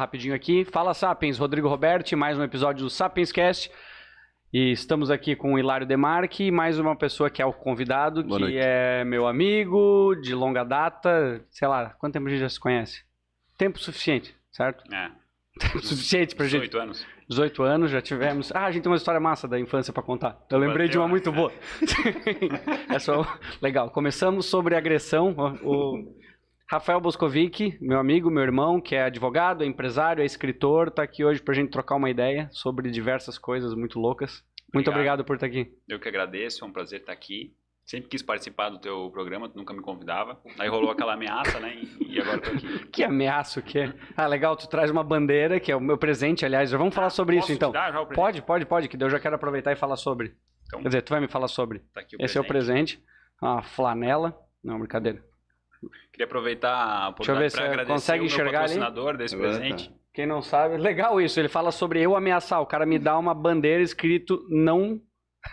rapidinho aqui. Fala Sapiens, Rodrigo Roberti, mais um episódio do Sapiens Cast. E estamos aqui com o Hilário Demarque e mais uma pessoa que é o convidado, Boa que noite. é meu amigo de longa data. Sei lá, quanto tempo a gente já se conhece? Tempo suficiente, certo? É, Tempo suficiente pra gente. 18 anos. 18 anos, já tivemos. Ah, a gente tem uma história massa da infância pra contar. Eu lembrei de uma muito boa. Essa é legal. Começamos sobre agressão. O Rafael Boscovic, meu amigo, meu irmão, que é advogado, é empresário, é escritor, tá aqui hoje pra gente trocar uma ideia sobre diversas coisas muito loucas. Muito Obrigado. obrigado por estar aqui. Eu que agradeço, é um prazer estar aqui. Sempre quis participar do teu programa, tu nunca me convidava. Aí rolou aquela ameaça, né? E, agora tô aqui. Que ameaço que é. Ah, legal, tu traz uma bandeira, que é o meu presente, aliás. Já vamos falar sobre Posso isso então. o presente? Pode, pode, pode, que eu já quero aproveitar e falar sobre. Então, Quer dizer, tu vai me falar sobre. tá aqui o Esse é o presente. Uma flanela. Não, brincadeira. Queria aproveitar a oportunidade para agradecer consegue o meu enxergar ali. patrocinador desse Agora presente. Quem não sabe, legal isso. Ele fala sobre eu ameaçar. O cara me dá uma bandeira escrito não,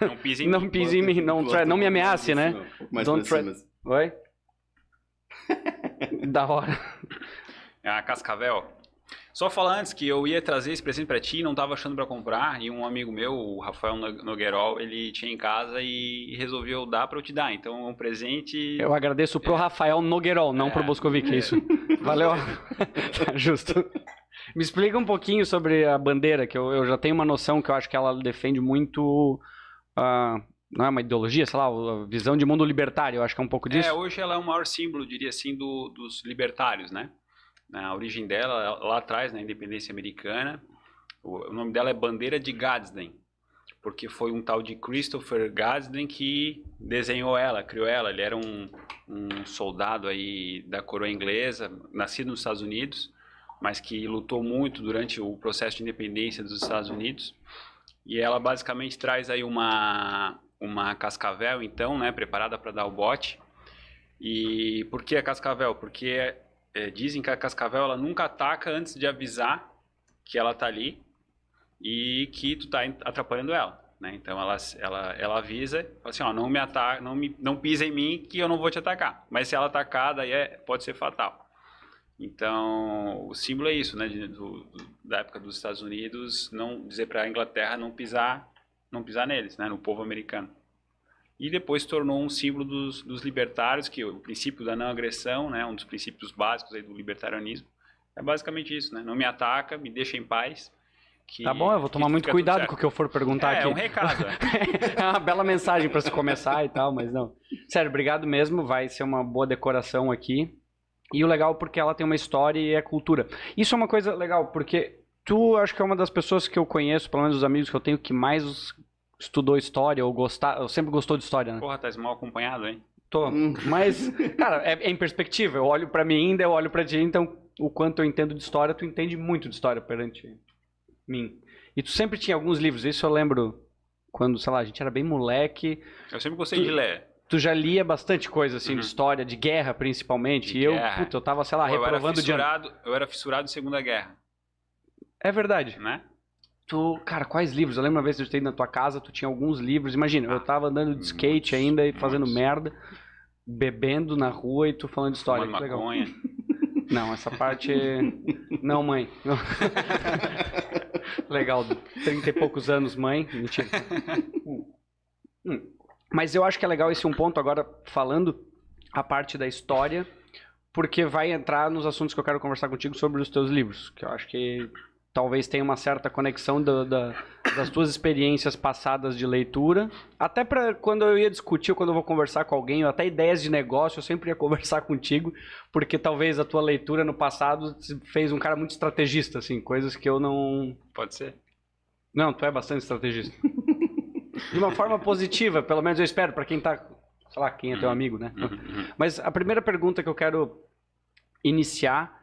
Não pise em não mim. pise em mim, não, try- não me ameace, né? pouco Mais Don't try- cima. Oi? da hora. É a Cascavel. Só falar antes que eu ia trazer esse presente pra ti, não tava achando pra comprar, e um amigo meu, o Rafael No- Nogueirol, ele tinha em casa e resolveu dar pra eu te dar. Então é um presente. Eu agradeço pro Rafael Nogueirol, não É. pro Boscovic, é isso. Valeu. tá justo. Me explica um pouquinho sobre a bandeira, que eu, eu já tenho uma noção que eu acho que ela defende muito. ah, não é uma ideologia, sei lá, a visão de mundo libertário, eu acho que é um pouco disso. É, hoje ela é o maior símbolo, diria assim, do- dos libertários, né? A origem dela, lá atrás, na independência americana, o, o nome dela é Bandeira de Gadsden, porque foi um tal de Christopher Gadsden que desenhou ela, criou ela. Ele era um, um soldado aí da coroa inglesa, nascido nos Estados Unidos, mas que lutou muito durante o processo de independência dos Estados Unidos. E ela basicamente traz aí uma, uma cascavel, então, né, preparada para dar o bote. E por que a cascavel? Porque é, dizem que a cascavel ela nunca ataca antes de avisar que ela tá ali e que tu tá atrapalhando ela. Né? Então ela, ela, ela avisa, fala assim, ó, não me ataca, não me, não pisa em mim que eu não vou te atacar. Mas se ela atacar, daí é, pode ser fatal. Então o símbolo é isso, né? do- da época dos Estados Unidos, não dizer para a Inglaterra não pisar, não pisar neles, né? No povo americano e depois tornou um símbolo dos, dos libertários, que o princípio da não agressão, né, um dos princípios básicos aí do libertarianismo, é basicamente isso, né? Não me ataca, me deixa em paz. que- Tá bom, eu vou tomar muito cuidado com o que eu for perguntar É, aqui. é um recado. é. é uma bela mensagem pra se começar e tal, mas não. Sério, obrigado mesmo. Vai ser uma boa decoração aqui. E o legal porque ela tem uma história e é cultura. Isso é uma coisa legal, porque tu acho que é uma das pessoas que eu conheço, pelo menos os amigos que eu tenho, que mais estudou história ou gostar, ou sempre gostou de história, né? Porra, tá mal acompanhado, hein? Tô. Mas, cara, é, é em perspectiva. Eu olho pra mim ainda, eu olho pra ti, então o quanto eu entendo de história, tu entende muito de história perante mim. E tu sempre tinha alguns livros, isso eu lembro quando, sei lá, a gente era bem moleque. Eu sempre gostei de ler. Tu já lia bastante coisa, assim, Uhum. de história, de guerra, principalmente. De e eu, guerra. puta, eu tava, sei lá, Pô, eu, era reprovando de fissurado, eu era fissurado em Segunda Guerra, É verdade. né? Tu, cara, quais livros? Eu lembro uma vez que eu estei na tua casa, tu tinha alguns livros. Imagina, eu tava andando de skate ainda e fazendo merda, bebendo na rua e tu falando de história. Fumando Que legal. maconha. Não, essa parte. Não, mãe. Não. Legal, 30 e poucos anos, mãe. Mentira. Hum. Hum. Mas eu acho que é legal esse um ponto agora, falando a parte da história, porque vai entrar nos assuntos que eu quero conversar contigo sobre os teus livros, que eu acho que talvez tenha uma certa conexão da- da- das tuas experiências passadas de leitura. Até para quando eu ia discutir, ou quando eu vou conversar com alguém, ou até ideias de negócio, eu sempre ia conversar contigo, porque talvez a tua leitura no passado fez um cara muito estrategista, assim, coisas que eu não. Pode ser. Não, tu é bastante estrategista. De uma forma positiva, pelo menos eu espero, para quem tá. Sei lá, quem é teu Uhum. amigo, né? Uhum. Mas a primeira pergunta que eu quero iniciar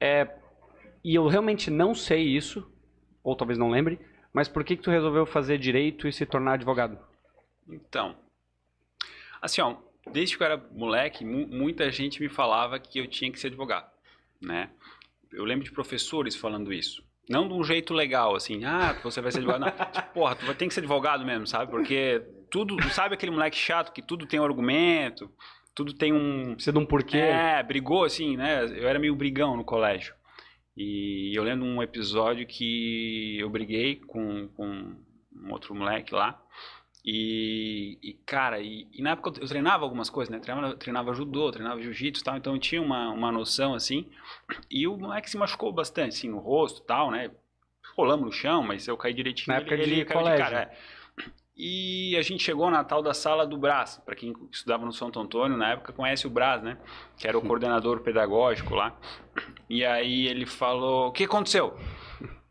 é. E eu realmente não sei isso, ou talvez não lembre, mas por que, que tu resolveu fazer direito e se tornar advogado? Então, assim, ó, desde que eu era moleque, mu- muita gente me falava que eu tinha que ser advogado, né? Eu lembro de professores falando isso. Não de um jeito legal, assim, ah, você vai ser advogado. Não, tipo, porra, tu vai ter que ser advogado mesmo, sabe? Porque tudo, sabe aquele moleque chato que tudo tem um argumento, tudo tem um, Precisa de um porquê. é, brigou assim, né? Eu era meio brigão no colégio. E eu lembro um episódio que eu briguei com, com um outro moleque lá. E, e cara, e, e, na época eu treinava algumas coisas, né? Treinava, treinava judô, treinava jiu-jitsu e tal, então eu tinha uma, uma noção assim. E o moleque se machucou bastante, assim, no rosto e tal, né? Rolamos no chão, mas eu caí direitinho. Na época ele, de ele caiu colégio. de cara. é. E a gente chegou na tal da sala do Brás. Para quem estudava no Santo Antônio, na época conhece o Brás, né? Que era o coordenador pedagógico lá. E aí ele falou: O que aconteceu?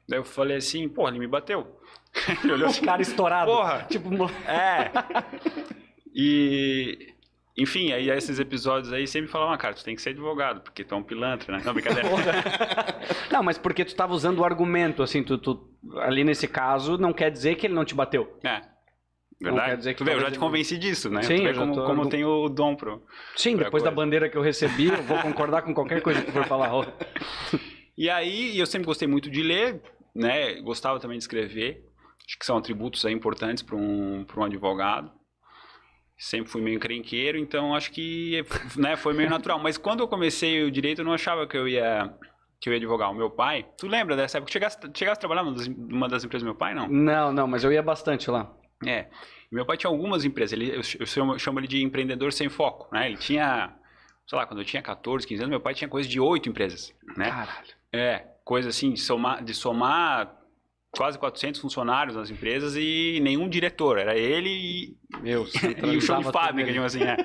Daí eu falei assim: Porra, ele me bateu. ele olhou assim: Cara estourado. Porra! Tipo, É. E. Enfim, aí esses episódios aí sempre falavam, ah, cara, tu tem que ser advogado, porque tu é um pilantra, né? Não, brincadeira. Não, mas porque tu tava usando o argumento, assim, tu, tu- ali nesse caso, não quer dizer que ele não te bateu. é. Não Verdade? quer dizer que tu vê, eu já te convenci disso, né? Sim, como, tô- como eu tenho o dom pro. Sim, depois da coisa. bandeira que eu recebi, eu vou concordar com qualquer coisa que for falar. E aí, eu sempre gostei muito de ler, né? Gostava também de escrever. Acho que são atributos aí importantes para um, pra um advogado. Sempre fui meio encrenqueiro, então acho que né, foi meio natural. Mas quando eu comecei o direito, eu não achava que eu ia que eu ia advogar. O meu pai, tu lembra dessa época? Chegasse, chegasse a trabalhar numa das, numa das empresas do meu pai, não? Não, não, mas eu ia bastante lá. É. Meu pai tinha algumas empresas. Ele, eu, eu chamo, ele de empreendedor sem foco, né? Ele tinha, sei lá, quando eu tinha 14, 15 anos, meu pai tinha coisa de oito empresas, né? Caralho. É, coisa assim, de somar, de somar quase 400 funcionários nas empresas e nenhum diretor. Era ele e, Meu, e o chão de fábrica, digamos assim, é.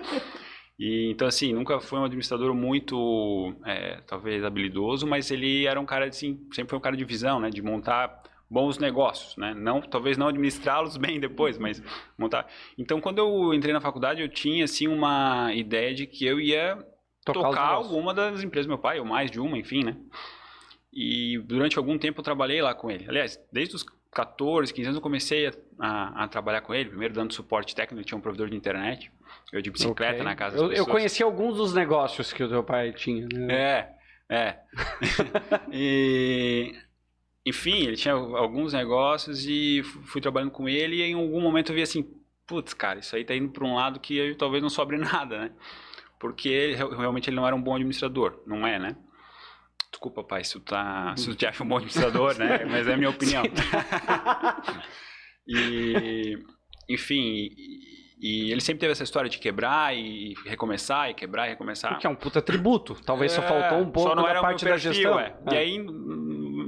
E, então, assim, nunca foi um administrador muito, é, talvez, habilidoso, mas ele era um cara, assim, sempre foi um cara de visão, né? De montar bons negócios, né? Não, talvez não administrá-los bem depois, mas montar. Então, quando eu entrei na faculdade, eu tinha, assim, uma ideia de que eu ia Tocar tocar alguma das empresas do meu pai, ou mais de uma, enfim, né? E durante algum tempo eu trabalhei lá com ele. Aliás, desde os 14, 15 anos eu comecei a, a- a trabalhar com ele, primeiro dando suporte técnico, ele tinha um provedor de internet, eu de bicicleta Ok. na casa das eu, eu pessoas. conheci alguns dos negócios que o teu pai tinha, né? É, é. e, enfim, ele tinha alguns negócios e fu- fui trabalhando com ele e em algum momento eu vi assim, putz, cara, isso aí tá indo para um lado que eu, talvez não sobre nada, né? Porque ele, re- realmente ele não era um bom administrador, não é, né? Desculpa, pai, se tu, tá, se tu te acha um bom administrador, né? Mas é a minha opinião. e, enfim, e, e ele sempre teve essa história de quebrar e recomeçar, e quebrar e recomeçar. Que é um puta tributo. Talvez só É, faltou um pouco só não da era meu parte da perfil, gestão. é. E aí,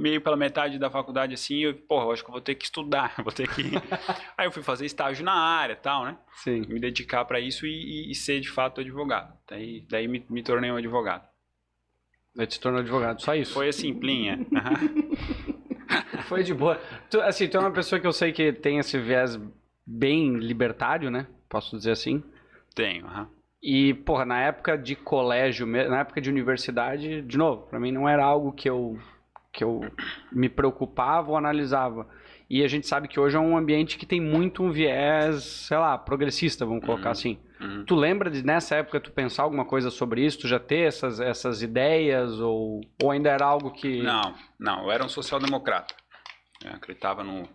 meio pela metade da faculdade, assim, eu, porra, eu acho que eu vou ter que estudar, vou ter que... aí eu fui fazer estágio na área e tal, né? Sim. Me dedicar para isso e, e- e ser, de fato, advogado. Daí, daí me, me tornei um advogado. Daí te tornou advogado, só isso. Foi assim, plinha. Foi de boa. Tu, assim, tu é uma pessoa que eu sei que tem esse viés bem libertário, né? Posso dizer assim. Tenho, aham. E, porra, na época de colégio, na época de universidade, de novo, pra mim não era algo que eu, que eu me preocupava ou analisava. E a gente sabe que hoje é um ambiente que tem muito um viés, sei lá, progressista, vamos colocar Uhum. assim. Uhum. Tu lembra de nessa época tu pensar alguma coisa sobre isso, tu já ter essas, essas ideias ou, ou ainda era algo que Não, não, eu era um social-democrata. Eu acreditava no,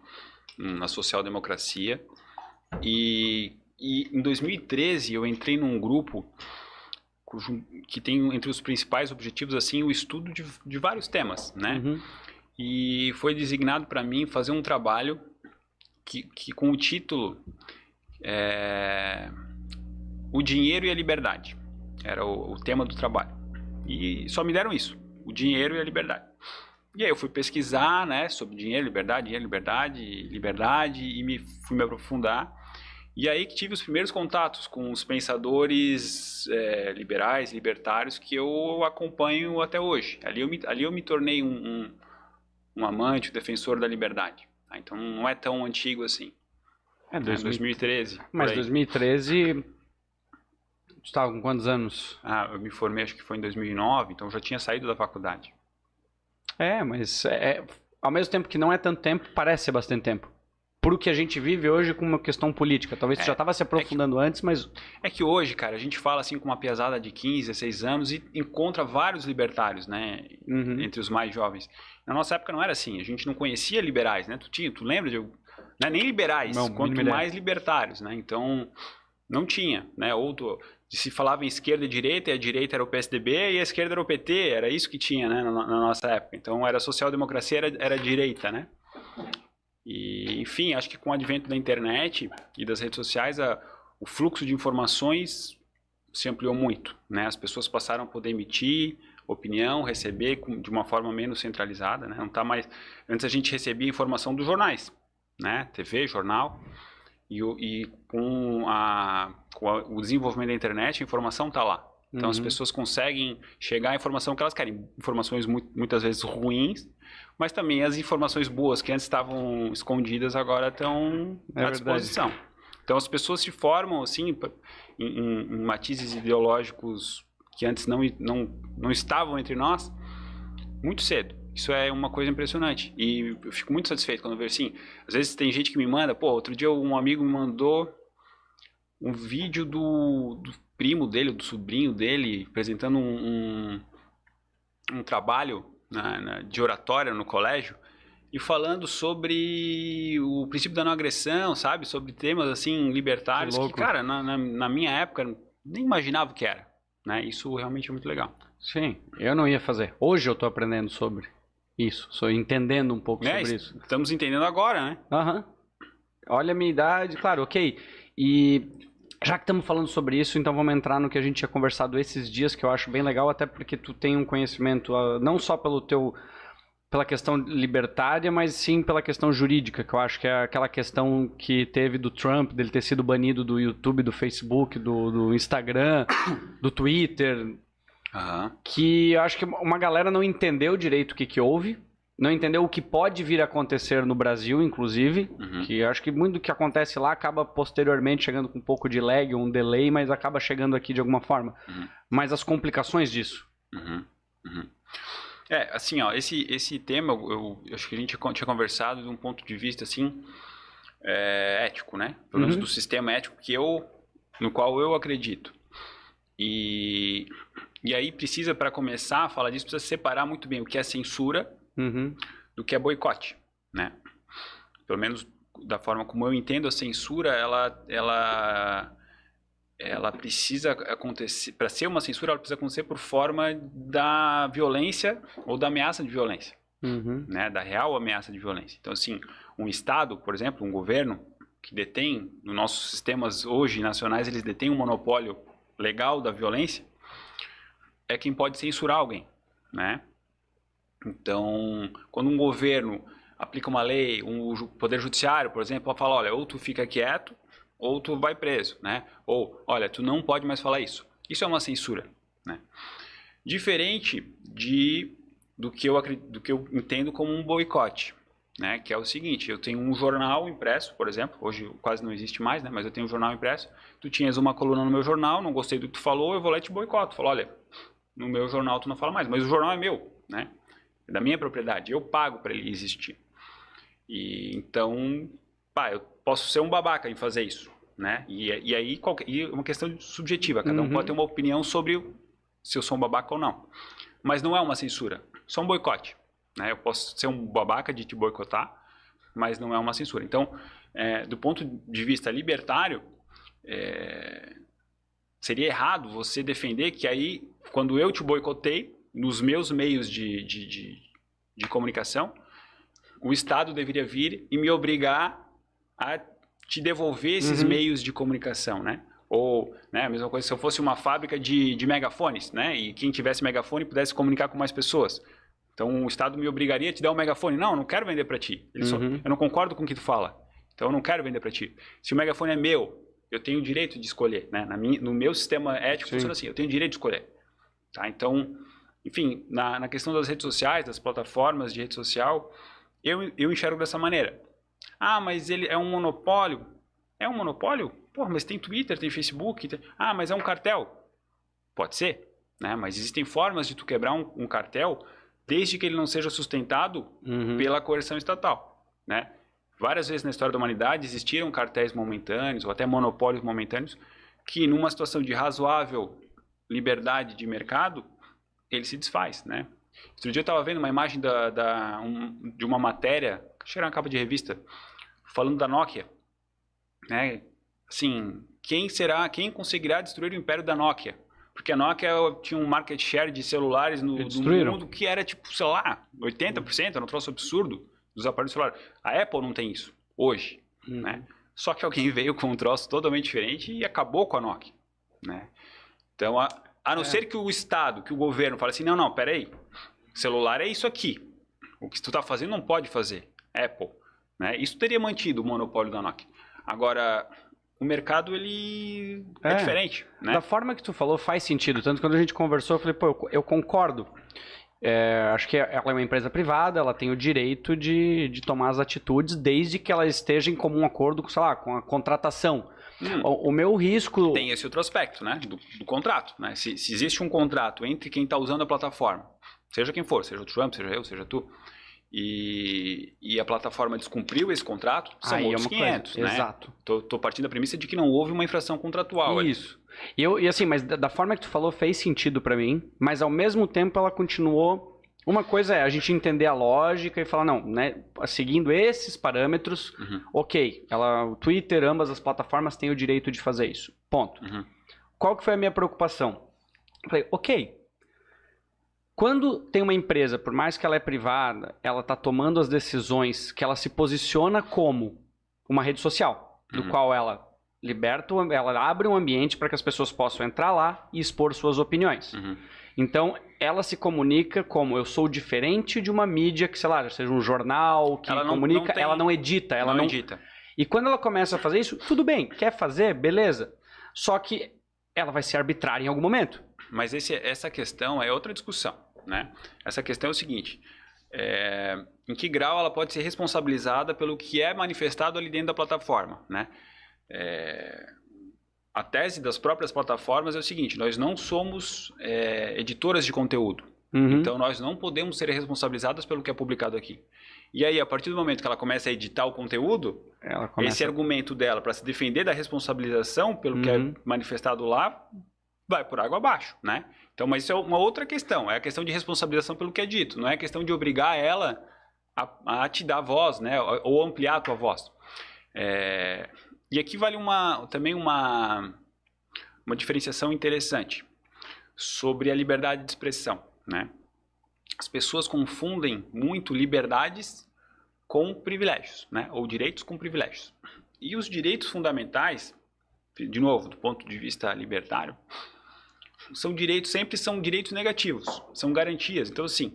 na social-democracia. E, e em 2013 eu entrei num grupo cujo, que tem entre os principais objetivos assim o estudo de, de vários temas, né? Uhum. E foi designado para mim fazer um trabalho que, que com o título é, O Dinheiro e a Liberdade. Era o, o tema do trabalho. E só me deram isso, o dinheiro e a liberdade. E aí eu fui pesquisar, né, sobre dinheiro, liberdade, dinheiro, liberdade, liberdade e me fui me aprofundar. E aí que tive os primeiros contatos com os pensadores é, liberais, libertários que eu acompanho até hoje. Ali eu me, ali eu me tornei um, um, um amante, um defensor da liberdade. tá? Então não é tão antigo assim. É, É 2000. 2013. por Mas aí. 2013 tu estava com quantos anos? Ah, eu me formei acho que foi em 2009, então eu já tinha saído da faculdade. É, mas é, é- ao mesmo tempo que não é tanto tempo, parece ser bastante tempo. Por o que a gente vive hoje com uma questão política. Talvez É, já estava se aprofundando antes, mas É que hoje, cara, a gente fala assim com uma pesada de 15, 16 anos e encontra vários libertários, né? Uhum. Entre os mais jovens. Na nossa época não era assim, a gente não conhecia liberais, né? Tu tinha, tu lembra de né? nem liberais, Não, quanto mais libertários, né? Então não tinha, né? Ou tu, se falava em esquerda e direita, e a direita era o PSDB e a esquerda era o PT, era isso que tinha, né, na, na nossa época. Então, era social-democracia, era, era direita, né? E, enfim, acho que com o advento da internet e das redes sociais, a, o fluxo de informações se ampliou muito, né? As pessoas passaram a poder emitir opinião, receber de uma forma menos centralizada, né? Não tá mais... Antes a gente recebia informação dos jornais, né? TV, jornal. E, e com, a, com a, o desenvolvimento da internet, a informação está lá. Então uhum. as pessoas conseguem chegar à informação que elas querem. Informações muito, muitas vezes ruins, mas também as informações boas que antes estavam escondidas agora estão é à disposição. Verdade. Então as pessoas se formam assim em, em, em, matizes ideológicos que antes não, não, não estavam entre nós muito cedo. Isso é uma coisa impressionante. E eu fico muito satisfeito quando eu vejo assim. Às vezes tem gente que me manda, pô, outro dia um amigo me mandou um vídeo do, do primo dele, do sobrinho dele, apresentando um, um, um trabalho na, na, de oratória no colégio e falando sobre o princípio da não agressão, sabe? Sobre temas assim libertários que, que cara, na, na, na, minha época nem imaginava o que era, né? Isso realmente é muito legal. Sim, eu não ia fazer. Hoje eu estou aprendendo sobre. Isso, sou entendendo um pouco é, sobre isso. Estamos entendendo agora, né? Aham. Uhum. Olha a minha idade, claro, ok. E já que estamos falando sobre isso, então vamos entrar no que a gente tinha conversado esses dias, que eu acho bem legal, até porque tu tem um conhecimento uh, não só pelo teu pela questão libertária, mas sim pela questão jurídica, que eu acho que é aquela questão que teve do Trump, dele ter sido banido do YouTube, do Facebook, do, do Instagram, do Twitter, Uhum. Que eu acho que uma galera não entendeu direito o que, que houve, não entendeu o que pode vir a acontecer no Brasil, inclusive. Uhum. Que acho que muito do que acontece lá acaba posteriormente chegando com um pouco de lag, um delay, mas acaba chegando aqui de alguma forma. Uhum. Mas as complicações disso. Uhum. uhum. É, assim, ó, esse, esse tema, eu, eu, acho que a gente tinha conversado de um ponto de vista, assim, é, ético, né? Pelo menos uhum. do sistema ético que eu, no qual eu acredito. E e aí precisa, para começar a falar disso, precisa separar muito bem o que é censura uhum. do que é boicote, né? Pelo menos da forma como eu entendo a censura, ela, ela, ela precisa acontecer, para ser uma censura, ela precisa acontecer por forma da violência ou da ameaça de violência, uhum. né? Da real ameaça de violência. Então, assim, um Estado, por exemplo, um governo que detém, nos nossos sistemas hoje nacionais, eles detêm um monopólio legal da violência, é quem pode censurar alguém, né? Então, quando um governo aplica uma lei, um poder judiciário, por exemplo, fala, olha, ou tu fica quieto, ou tu vai preso, né? Ou, olha, tu não pode mais falar isso. Isso é uma censura, né? Diferente de do que eu do que eu entendo como um boicote, né? Que é o seguinte, eu tenho um jornal impresso, por exemplo, hoje quase não existe mais, né? Mas eu tenho um jornal impresso. Tu tinhas uma coluna no meu jornal, não gostei do que tu falou, eu vou lá e te boicoto. Falo, olha, no meu jornal tu não fala mais, mas o jornal é meu, né? É da minha propriedade, eu pago para ele existir. E então, pá, eu posso ser um babaca em fazer isso, né? E, e aí qualquer, e é uma questão subjetiva, cada um uhum. pode ter uma opinião sobre se eu sou um babaca ou não. Mas não é uma censura, só um boicote, né? Eu posso ser um babaca de te boicotar, mas não é uma censura. Então, é, do ponto de vista libertário, é, seria errado você defender que aí, quando eu te boicotei, nos meus meios de, de, de, de comunicação, o Estado deveria vir e me obrigar a te devolver esses uhum. meios de comunicação, né? Ou, né, a mesma coisa se eu fosse uma fábrica de, de megafones, né? E quem tivesse megafone pudesse comunicar com mais pessoas. Então o Estado me obrigaria a te dar um megafone. Não, eu não quero vender para ti. Uhum. Só, eu não concordo com o que tu fala. Então eu não quero vender para ti. Se o megafone é meu, eu tenho o direito de escolher, né? Na minha, no meu sistema ético Sim. funciona assim, eu tenho o direito de escolher. Tá? Então, enfim, na, na questão das redes sociais, das plataformas de rede social, eu, eu enxergo dessa maneira. Ah, mas ele é um monopólio. É um monopólio? Pô, mas tem Twitter, tem Facebook. Tem... Ah, mas é um cartel. Pode ser, né? Mas existem formas de tu quebrar um, um cartel desde que ele não seja sustentado uhum. pela coerção estatal, né? Várias vezes na história da humanidade existiram cartéis momentâneos ou até monopólios momentâneos que, numa situação de razoável liberdade de mercado, ele se desfaz, né? Outro dia eu estava vendo uma imagem da, da um, de uma matéria, acho que era uma capa de revista, falando da Nokia, né? Assim, quem será, quem conseguirá destruir o império da Nokia? Porque a Nokia tinha um market share de celulares no, no mundo que era tipo, sei lá, 80%, era um troço absurdo dos aparelhos celulares. A Apple não tem isso hoje, uhum. né? Só que alguém veio com um troço totalmente diferente e acabou com a Nokia, né? Então, a, a não é. ser que o Estado, que o governo fale assim, não, não, peraí, celular é isso aqui. O que tu está fazendo não pode fazer. Apple, né? Isso teria mantido o monopólio da Nokia. Agora, o mercado ele é, é diferente, né? Da forma que tu falou faz sentido. Tanto que quando a gente conversou, eu falei, pô, eu, eu concordo. É, acho que ela é uma empresa privada, ela tem o direito de, de tomar as atitudes desde que ela esteja em comum acordo com, sei lá, com a contratação. Hum. O, o, meu risco. Tem esse outro aspecto, né? Do, do contrato. Né? Se, se, existe um contrato entre quem está usando a plataforma, seja quem for, seja o Trump, seja eu, seja tu, e, e a plataforma descumpriu esse contrato, são Aí é outros é 500, coisa. né? Exato. Tô, tô, partindo da premissa de que não houve uma infração contratual. Isso. E, eu, e assim, mas da, da forma que tu falou fez sentido para mim, mas ao mesmo tempo ela continuou uma coisa é a gente entender a lógica e falar, não, né, seguindo esses parâmetros, uhum. ok, ela, o Twitter, ambas as plataformas têm o direito de fazer isso. Ponto. Uhum. Qual que foi a minha preocupação? falei, ok, quando tem uma empresa, por mais que ela é privada, ela está tomando as decisões que ela se posiciona como uma rede social, do uhum. qual ela liberta, ela abre um ambiente para que as pessoas possam entrar lá e expor suas opiniões. Uhum. Então, ela se comunica como eu sou diferente de uma mídia que, sei lá, seja um jornal que ela não, comunica, não tem, ela não edita, ela não, não edita. E quando ela começa a fazer isso, tudo bem, quer fazer, beleza. Só que ela vai ser arbitrária em algum momento. Mas esse, essa questão é outra discussão. Né? Essa questão é o seguinte: é, em que grau ela pode ser responsabilizada pelo que é manifestado ali dentro da plataforma? Né? É, a tese das próprias plataformas é o seguinte: nós não somos é, editoras de conteúdo. Uhum. Então, nós não podemos ser responsabilizadas pelo que é publicado aqui. E aí, a partir do momento que ela começa a editar o conteúdo, começa... esse argumento dela para se defender da responsabilização pelo uhum. que é uhum. manifestado lá vai por água abaixo, né? Então, mas isso é uma outra questão, é a questão de responsabilização pelo que é dito, não é a questão de obrigar ela a, a te dar voz, né, ou ampliar a tua voz. É, e aqui vale uma, também uma, uma diferenciação interessante sobre a liberdade de expressão, né? As pessoas confundem muito liberdades com privilégios, né? Ou direitos com privilégios. E os direitos fundamentais, de novo, do ponto de vista libertário, são direitos, sempre são direitos negativos, são garantias. Então, assim,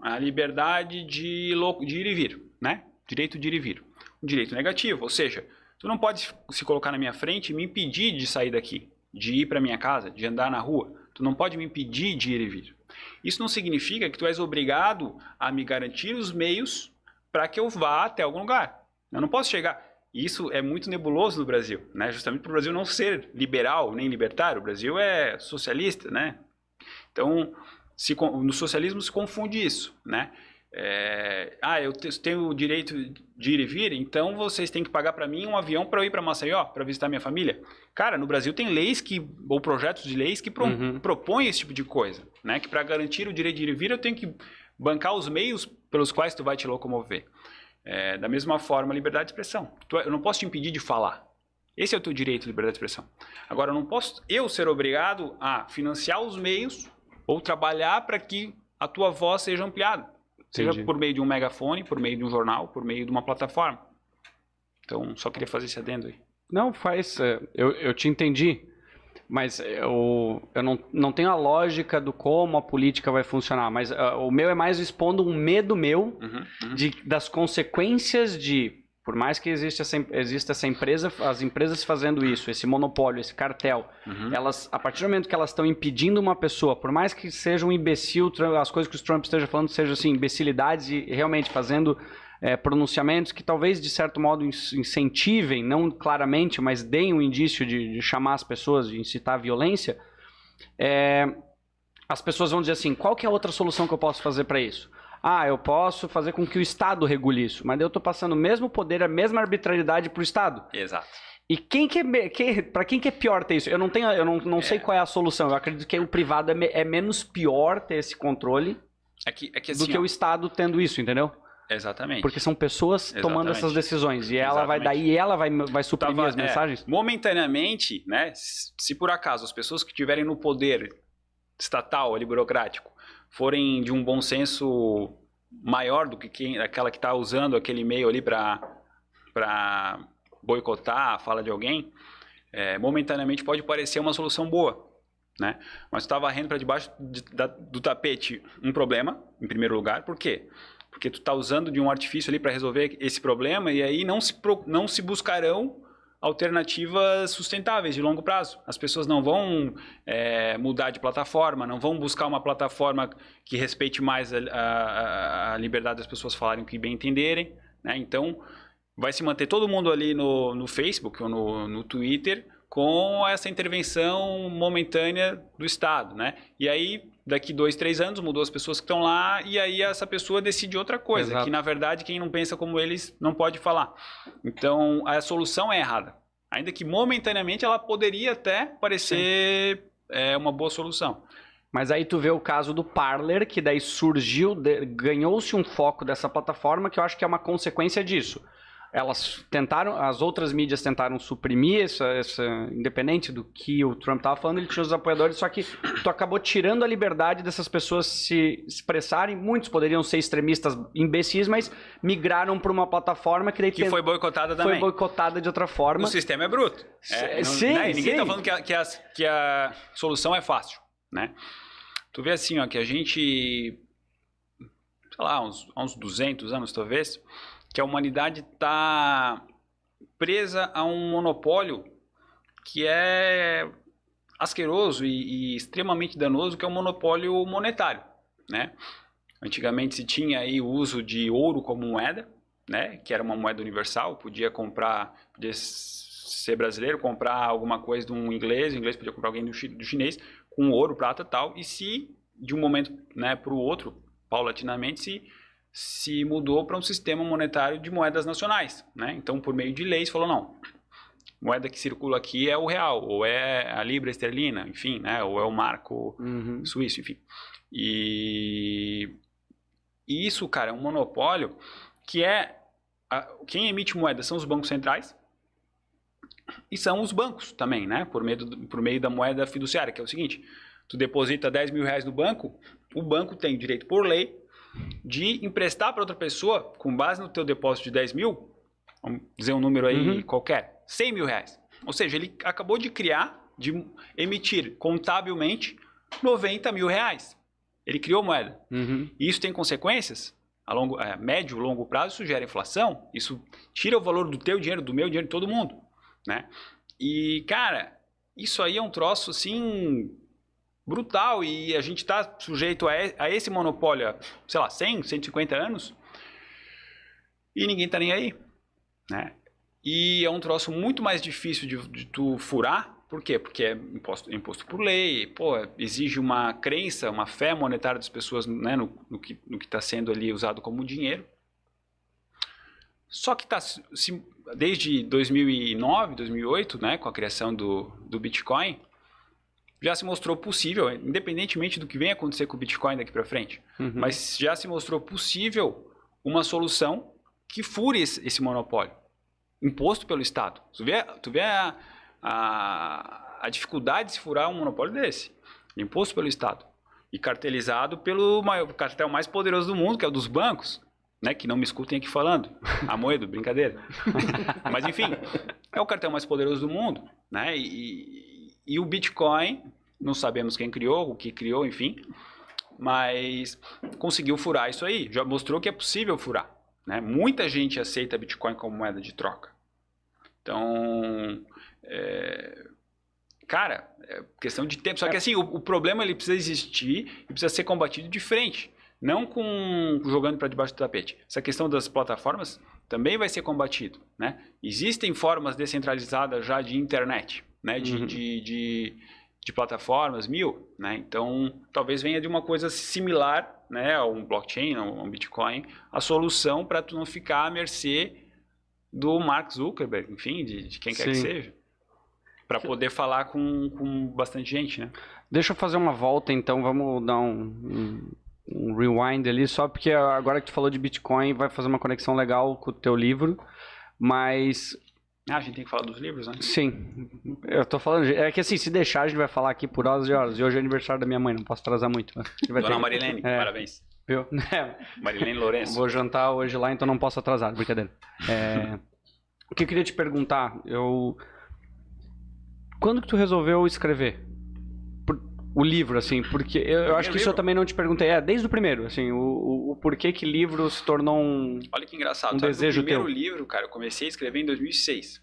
a liberdade de, de ir e vir, né? Direito de ir e vir. Um direito negativo, ou seja, tu não pode se colocar na minha frente e me impedir de sair daqui, de ir para minha casa, de andar na rua. Tu não pode me impedir de ir e vir. Isso não significa que tu és obrigado a me garantir os meios para que eu vá até algum lugar. Eu não posso chegar. Isso é muito nebuloso no Brasil, né? Justamente para o Brasil não ser liberal nem libertário. O Brasil é socialista, né? Então, se, no socialismo se confunde isso, né? É, ah, eu tenho o direito de ir e vir, então vocês têm que pagar para mim um avião para eu ir para Maceió, para visitar minha família. Cara, no Brasil tem leis que ou projetos de leis que pro, uhum. propõem esse tipo de coisa, né? Que para garantir o direito de ir e vir eu tenho que bancar os meios pelos quais tu vai te locomover. É, da mesma forma, liberdade de expressão. Eu não posso te impedir de falar. Esse é o teu direito, liberdade de expressão. Agora, eu não posso eu ser obrigado a financiar os meios ou trabalhar para que a tua voz seja ampliada. Seja Entendi. por meio de um megafone, por meio de um jornal, por meio de uma plataforma. Então, só queria fazer esse adendo aí. Não, faz. É, eu, eu te entendi. Mas eu, eu não, não tenho a lógica do como a política vai funcionar, mas uh, o meu é mais expondo um medo meu uhum, uhum. De, das consequências de, por mais que exista essa, exista essa empresa, as empresas fazendo isso, esse monopólio, esse cartel, uhum. elas, a partir do momento que elas estão impedindo uma pessoa, por mais que seja um imbecil, as coisas que o Trump esteja falando sejam assim, imbecilidades e realmente fazendo é, pronunciamentos que talvez de certo modo incentivem, não claramente, mas deem um indício de, de chamar as pessoas, de incitar a violência, é, as pessoas vão dizer assim: qual que é a outra solução que eu posso fazer para isso? Ah, eu posso fazer com que o Estado regule isso, mas eu estou passando o mesmo poder, a mesma arbitrariedade para o Estado. Exato. E quem que é, que, para quem que é pior ter isso? Eu não tenho, eu não, não é. sei qual é a solução. Eu acredito que o privado é, é menos pior ter esse controle é que, é que assim, do que ó, o Estado tendo isso, entendeu? Exatamente. Porque são pessoas Exatamente. tomando essas decisões. E ela vai Exatamente. daí ela vai, vai suprimir Tava- as mensagens? é, momentaneamente, né? Se se por acaso as pessoas que estiverem no poder estatal, ali, burocrático, forem de um bom senso maior do que quem, aquela que está usando aquele e-mail ali para boicotar a fala de alguém, é, momentaneamente pode parecer uma solução boa. Né? Mas está varrendo para debaixo de- da- do tapete um problema, em primeiro lugar, por quê? Porque tu está usando de um artifício ali para resolver esse problema e aí não se, não se buscarão alternativas sustentáveis de longo prazo. As pessoas não vão é, mudar de plataforma, não vão buscar uma plataforma que respeite mais a, a- a liberdade das pessoas falarem o que bem entenderem. Né? Então, vai se manter todo mundo ali no, no Facebook ou no, no Twitter com essa intervenção momentânea do Estado, né? E aí, daqui dois, três anos, mudou as pessoas que estão lá e aí essa pessoa decide outra coisa, Exato. que na verdade quem não pensa como eles não pode falar. Então, a solução é errada. Ainda que momentaneamente ela poderia até parecer é, uma boa solução. Mas aí tu vê o caso do Parler, que daí surgiu, ganhou-se um foco dessa plataforma, que eu acho que é uma consequência disso. Elas tentaram, as outras mídias tentaram suprimir essa, essa independente do que o Trump estava falando, ele tinha os apoiadores, só que tu acabou tirando a liberdade dessas pessoas se expressarem. Muitos poderiam ser extremistas imbecis, mas migraram para uma plataforma que daí Que tent- foi boicotada foi também. boicotada de outra forma. O sistema é bruto. Sim, É, não- sim, né? Ninguém está falando que a, que, a, que a solução é fácil, né? Tu vê assim, ó, que a gente, sei lá, uns, há uns 200 anos talvez, que a humanidade está presa a um monopólio que é asqueroso e, e extremamente danoso, que é o monopólio monetário, né? Antigamente se tinha aí o uso de ouro como moeda, né? Que era uma moeda universal, podia comprar, podia ser brasileiro, comprar alguma coisa de um inglês, o inglês podia comprar alguém do, chi- do chinês com ouro, prata, tal. E se de um momento, né, para o outro, paulatinamente se se mudou para um sistema monetário de moedas nacionais, né? Então, por meio de leis, falou não, moeda que circula aqui é o real, ou é a libra esterlina, enfim, né? Ou é o marco Uhum. suíço, enfim. E, e isso, cara, é um monopólio que é a- quem emite moeda são os bancos centrais e são os bancos também, né? Por meio, do- por meio da moeda fiduciária, que é o seguinte: tu deposita 10 mil reais no banco, o banco tem direito por lei de emprestar para outra pessoa, com base no teu depósito de 10 mil, vamos dizer um número aí Uhum. qualquer, 100 mil reais. Ou seja, ele acabou de criar, de emitir contabilmente 90 mil reais. Ele criou moeda. Uhum. E isso tem consequências? A longo, é, médio, longo prazo, isso gera inflação. Isso tira o valor do teu dinheiro, do meu dinheiro, de todo mundo. Né? E, cara, isso aí é um troço, assim, brutal. E a gente está sujeito a, esse monopólio há, sei lá, 100, 150 anos. E ninguém tá nem aí. Né? E é um troço muito mais difícil de, de tu furar. Por quê? Porque é imposto, imposto por lei, pô, exige uma crença, uma fé monetária das pessoas né, no, no que está sendo ali usado como dinheiro. Só que tá, se, desde 2009, 2008, né, com a criação do, do Bitcoin, já se mostrou possível, independentemente do que venha acontecer com o Bitcoin daqui para frente, Uhum. mas já se mostrou possível uma solução que fure esse, esse monopólio, imposto pelo Estado. Tu vê, tu vê a, a, a dificuldade de se furar um monopólio desse, imposto pelo Estado, e cartelizado pelo maior, cartel mais poderoso do mundo, que é o dos bancos, né, que não me escutem aqui falando, a moeda, brincadeira. Mas enfim, é o cartel mais poderoso do mundo, né, e, e o Bitcoin, não sabemos quem criou, o que criou, enfim, mas conseguiu furar isso aí. Já mostrou que é possível furar. Né? Muita gente aceita Bitcoin como moeda de troca. Então, é, cara, é questão de tempo. Só que assim, o, o problema ele precisa existir e precisa ser combatido de frente. Não com jogando para debaixo do tapete. Essa questão das plataformas também vai ser combatido. Né? Existem formas descentralizadas já de internet, né? de, Uhum. de, de, de plataformas, mil. Né? Então, talvez venha de uma coisa similar né? a um blockchain, a um Bitcoin, a solução para tu não ficar à mercê do Mark Zuckerberg, enfim, de, de quem quer que Sim. seja. Para poder falar com, com bastante gente, né? Deixa eu fazer uma volta, então, vamos dar um- um rewind ali, só porque agora que tu falou de Bitcoin, vai fazer uma conexão legal com o teu livro, mas ah, a gente tem que falar dos livros, né? Sim. Eu tô falando. É que assim, se deixar, a gente vai falar aqui por horas e horas. E hoje é aniversário da minha mãe, não posso atrasar muito. Dona ter... Marilene, é. parabéns. Viu? É. Marilene Lourenço. Vou jantar hoje lá, então não posso atrasar, brincadeira. É... o que eu queria te perguntar, eu. Quando que tu resolveu escrever? O livro, assim, porque eu, eu acho que isso eu também não te perguntei. É, desde o primeiro, assim, o, o, o porquê que livro se tornou um. Olha que engraçado. Um desejo o primeiro teu. livro, cara, eu comecei a escrever em 2006.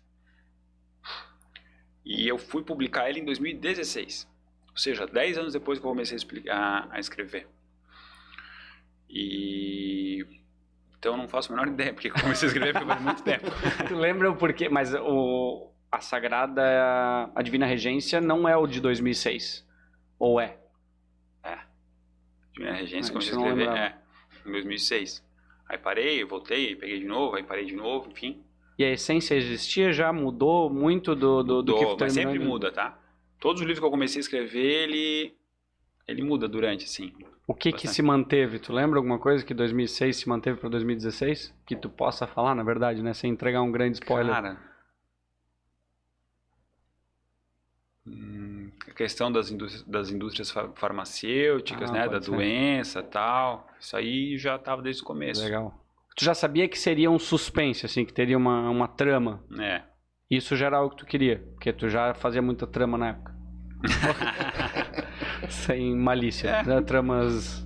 E eu fui publicar ele em 2016. Ou seja, 10 anos depois que eu comecei a, a escrever. E. Então eu não faço a menor ideia, porque eu comecei a escrever faz muito tempo. tu lembra o porquê? Mas o, a Sagrada, a Divina Regência não é o de 2006. Ou é? É. Minha regência ah, comecei a escrever é, em 2006. Aí parei, voltei, peguei de novo, aí parei de novo, enfim. E a essência existia já? Mudou muito do, do, do mudou, que mas sempre muda, tá? Todos os livros que eu comecei a escrever, ele, ele muda durante, assim. O que que se manteve? Tu lembra alguma coisa que 2006 se manteve para 2016? Que tu possa falar, na verdade, né? Sem entregar um grande spoiler. Cara... Hum a questão das indústrias, das indústrias farmacêuticas, ah, né, da ser. doença tal. Isso aí já estava desde o começo. Legal. Tu já sabia que seria um suspense, assim, que teria uma, uma trama. É. Isso já era algo que tu queria, porque tu já fazia muita trama na época. Sem malícia, é. né? tramas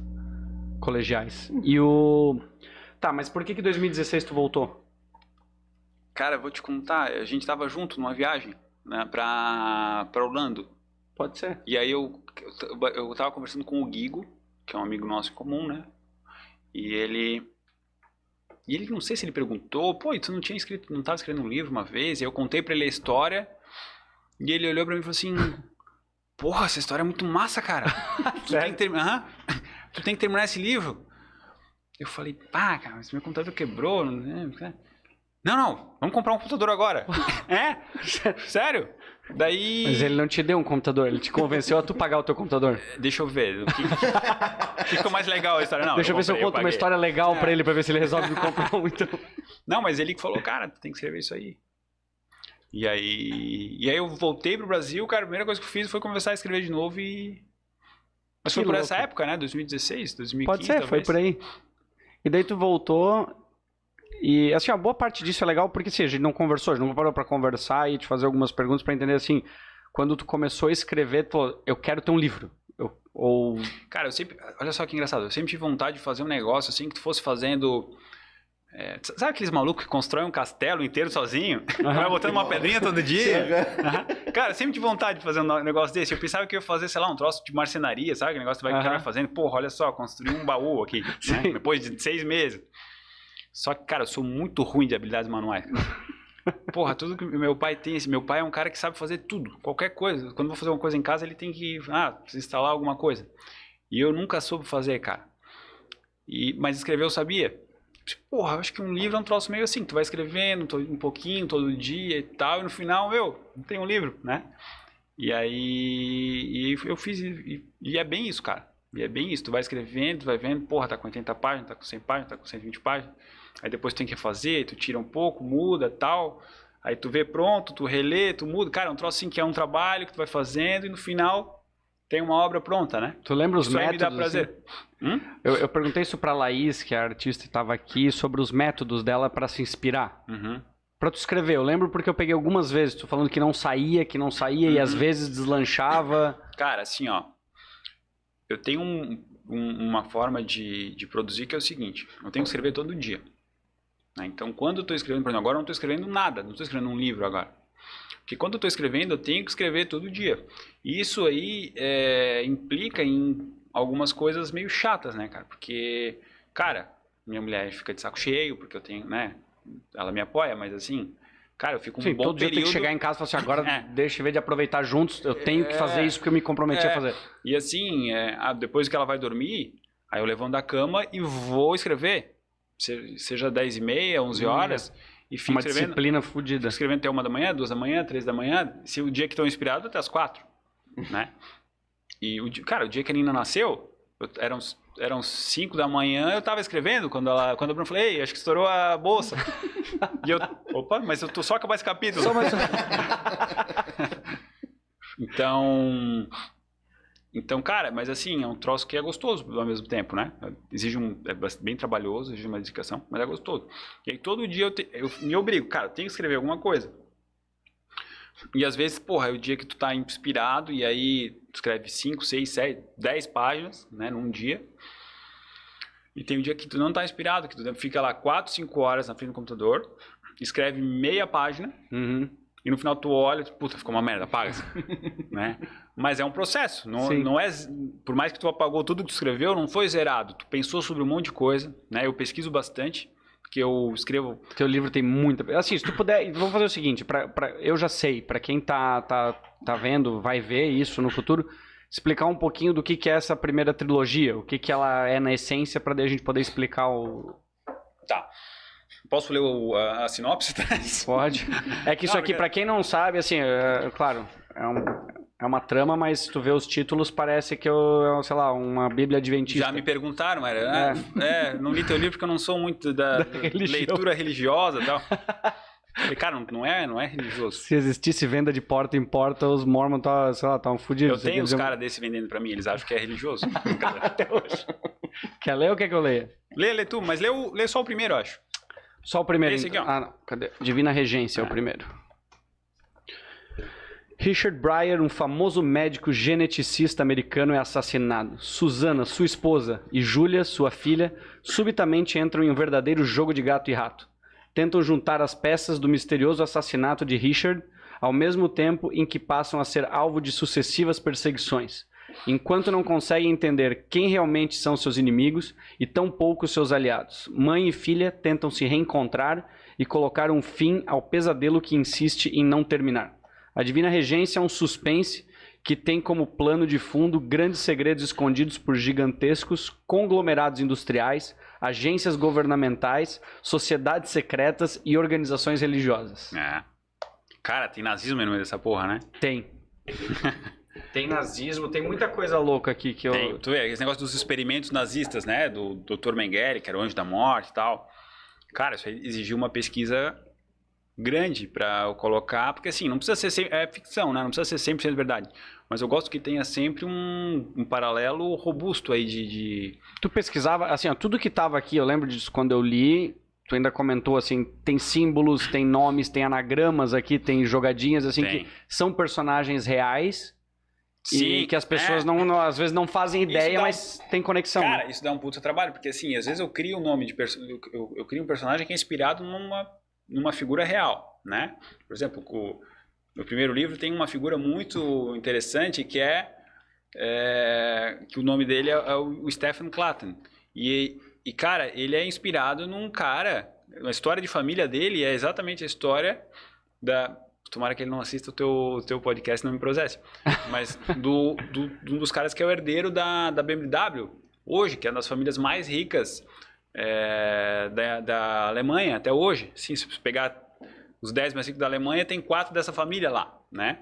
colegiais. E o... Tá, mas por que que 2016 tu voltou? Cara, eu vou te contar, a gente tava junto numa viagem, né, pra, pra Orlando. Pode ser. E aí eu, eu, eu tava conversando com o Guigo, que é um amigo nosso em comum, né? E ele. E ele, não sei se ele perguntou, pô, tu não tinha escrito, não tava escrevendo um livro uma vez? E eu contei pra ele a história. E ele olhou pra mim e falou assim: Porra, essa história é muito massa, cara. tu, tem que ter... uhum. tu tem que terminar esse livro. Eu falei, pá, cara, mas meu computador quebrou. Não, não, vamos comprar um computador agora. é? Sério? Daí. Mas ele não te deu um computador, ele te convenceu a tu pagar o teu computador. Deixa eu ver. O que, que ficou mais legal a história? Não, Deixa eu, ver se eu conto uma história legal é. pra ele, pra ver se ele resolve me comprar um. Então. Não, mas ele que falou, cara, tu tem que escrever isso aí. E aí. E aí eu voltei pro Brasil, cara, a primeira coisa que eu fiz foi começar a escrever de novo e. Mas que foi por louco. essa época, né? 2016, 2015. Pode ser, talvez. foi por aí. E daí tu voltou e, assim, a boa parte disso é legal porque, assim, a gente não conversou, a gente não parou para conversar e te fazer algumas perguntas para entender, assim, quando tu começou a escrever, tu, eu quero ter um livro. Eu, ou... Cara, eu sempre, olha só que engraçado, eu sempre tive vontade de fazer um negócio, assim, que tu fosse fazendo... É, sabe aqueles malucos que constroem um castelo inteiro sozinho? Uhum. Vai botando uma pedrinha todo dia? Uhum. Cara, eu sempre tive vontade de fazer um negócio desse. Eu pensava que eu ia fazer, sei lá, um troço de marcenaria, sabe? O negócio que vai, uhum. vai fazendo. Porra, olha só, construir um baú aqui. Né? Depois de seis meses. Só que, cara, eu sou muito ruim de habilidades manuais. Porra, tudo que meu pai tem, meu pai é um cara que sabe fazer tudo, qualquer coisa. Quando vou fazer uma coisa em casa, ele tem que, ah, instalar alguma coisa. E eu nunca soube fazer, cara. E, mas escrever eu sabia. Porra, acho que um livro é um troço meio assim, tu vai escrevendo um pouquinho todo dia e tal, e no final, meu, não tem um livro, né? E aí e eu fiz, e, e é bem isso, cara. E é bem isso, tu vai escrevendo, tu vai vendo, porra, tá com 80 páginas, tá com 100 páginas, tá com 120 páginas. Aí depois tem que fazer, tu tira um pouco, muda, tal. Aí tu vê pronto, tu relê, tu muda. Cara, é um troço assim que é um trabalho que tu vai fazendo e no final tem uma obra pronta, né? Tu lembra os isso métodos? Aí me dá prazer. Assim? Hum? Eu, eu, perguntei isso pra Laís, que é a artista estava aqui, sobre os métodos dela para se inspirar. Uhum. Pra tu escrever, eu lembro porque eu peguei algumas vezes, tu falando que não saía, que não saía uhum. e às vezes deslanchava. Cara, assim, ó, eu tenho um, um, uma forma de, de produzir que é o seguinte: eu tenho que escrever todo dia. Né? Então, quando eu estou escrevendo, por exemplo, agora eu não estou escrevendo nada, não estou escrevendo um livro agora. Porque quando eu estou escrevendo, eu tenho que escrever todo dia. E isso aí é, implica em algumas coisas meio chatas, né, cara? Porque, cara, minha mulher fica de saco cheio, porque eu tenho, né? Ela me apoia, mas assim, Cara, eu fico um Sim, bom todo período... dia tem que chegar em casa e falar assim, agora é. deixa eu ver de aproveitar juntos, eu tenho que fazer é. isso porque eu me comprometi é. a fazer. E assim, é, depois que ela vai dormir, aí eu levanto da cama e vou escrever. Seja 10 e meia, 11 horas, e fico uma escrevendo. disciplina fodida. Escrevendo até uma da manhã, duas da manhã, três da manhã. Se o dia que estou inspirado, até as quatro, né? E, o, cara, o dia que a Nina nasceu, eu, eram, eram 5 da manhã, eu tava escrevendo quando, ela, quando a Bruna falou, ei, acho que estourou a bolsa. e eu, opa, mas eu tô só acabar esse capítulo. Só mais... então, então, cara, mas assim, é um troço que é gostoso ao mesmo tempo, né? Exige um. É bem trabalhoso, exige uma dedicação, mas é gostoso. E aí todo dia eu, te, eu me obrigo, cara, tenho que escrever alguma coisa. E às vezes, porra, é o dia que tu tá inspirado e aí tu escreve 5, 6, 7, 10 páginas, né, num dia. E tem um dia que tu não tá inspirado, que tu fica lá 4, 5 horas na frente do computador, escreve meia página, Uhum. E no final tu olha, puta, ficou uma merda, apaga. né? Mas é um processo, não, Sim. não é, por mais que tu apagou tudo que tu escreveu, não foi zerado. Tu pensou sobre um monte de coisa, né? Eu pesquiso bastante, porque eu escrevo Teu livro tem muita. Assim, se tu puder. Vamos fazer o seguinte: pra, pra, eu já sei, pra quem tá, tá, tá vendo, vai ver isso no futuro, explicar um pouquinho do que, que é essa primeira trilogia, o que, que ela é na essência, pra daí a gente poder explicar o. Tá. Posso ler o- a, a sinopse? Pode. É que isso Não, aqui, porque- pra quem não sabe, assim, é, claro, é, um- é uma trama, mas se tu vê os títulos, parece que eu, é, sei lá, uma Bíblia Adventista. Já me perguntaram, era, ah, é. não li teu livro porque eu não sou muito da, religião. leitura religiosa e tal. Falei, cara, não- é, não é religioso. Se existisse venda de porta em porta, os Mormons estavam, sei lá, estavam fudidos. Eu tenho dizer- caras desse vendendo pra mim, eles acham que é religioso. Até hoje. Quer ler ou quer que eu leia? lê, lê tu, mas lê, o- lê só o primeiro, eu acho. Só o primeiro. Esse aqui, ó. Ah, não. Cadê? Divina Regência é o Ah. primeiro. Richard Breyer, um famoso médico geneticista americano, é assassinado. Susana, sua esposa, e Julia, sua filha, subitamente entram em um verdadeiro jogo de gato e rato. Tentam juntar as peças do misterioso assassinato de Richard, ao mesmo tempo em que passam a ser alvo de sucessivas perseguições. Enquanto não conseguem entender quem realmente são seus inimigos e tampouco seus aliados, mãe e filha tentam se reencontrar e colocar um fim ao pesadelo que insiste em não terminar. A Divina Regência é um suspense que tem como plano de fundo grandes segredos escondidos por gigantescos conglomerados industriais, agências governamentais, sociedades secretas e organizações religiosas. É. Cara, tem nazismo no meio dessa porra, né? Tem. tem nazismo, tem muita coisa louca aqui que eu. Tem. Tu vê, esse negócio dos experimentos nazistas, né? Do Dr. Mengele, que era o anjo da morte e tal. Cara, isso aí exigiu uma pesquisa grande pra eu colocar, porque assim, não precisa ser, sem- é ficção, né? Não precisa ser 100% verdade. Mas eu gosto que tenha sempre um, um paralelo robusto aí de... de- Tu pesquisava, assim, ó, tudo que tava aqui, eu lembro disso quando eu li, tu ainda comentou assim, tem símbolos, tem nomes, tem anagramas aqui, tem jogadinhas assim Tem. que são personagens reais Sim, e que as pessoas é. não, não- às vezes não fazem ideia, um- mas tem conexão. Cara, isso dá um puta trabalho, porque assim, às vezes eu crio um nome de eu, eu, eu crio um personagem que é inspirado numa, numa figura real, né? Por exemplo, o meu primeiro livro tem uma figura muito interessante que é, é, que o nome dele é, é o Stephen Clatton. E, e, cara, ele é inspirado num cara, a história de família dele é exatamente a história da... Tomara que ele não assista o teu, o teu podcast e não me processe. Mas do, do, de um dos caras que é o herdeiro da, da BMW, hoje, que é uma das famílias mais ricas é, da, da Alemanha até hoje. Sim, se pegar os 10 mais ricos da Alemanha, tem quatro dessa família lá, né?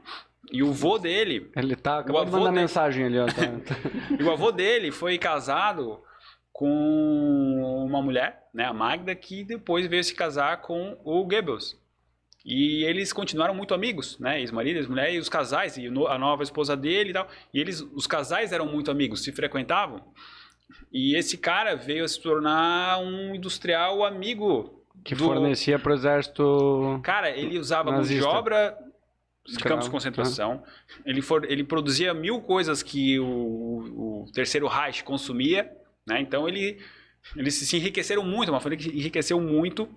E o vô dele, Ele tá, acabou O de avô mandar dele- mensagem ali, ó. tá. e o avô dele foi casado com uma mulher, né, a Magda, que depois veio se casar com o Goebbels. E eles continuaram muito amigos, né? Ex-marido, ex-mulher e os casais, e o a nova esposa dele e tal. E eles, os casais eram muito amigos, se frequentavam. E esse cara veio a se tornar um industrial amigo que do- fornecia pro exército. Cara, ele usava mão de obra de Escravo, campos de concentração. Ele, for, ele produzia mil coisas que o, o terceiro Reich consumia, né? Então ele, eles se enriqueceram muito, uma família que enriqueceu muito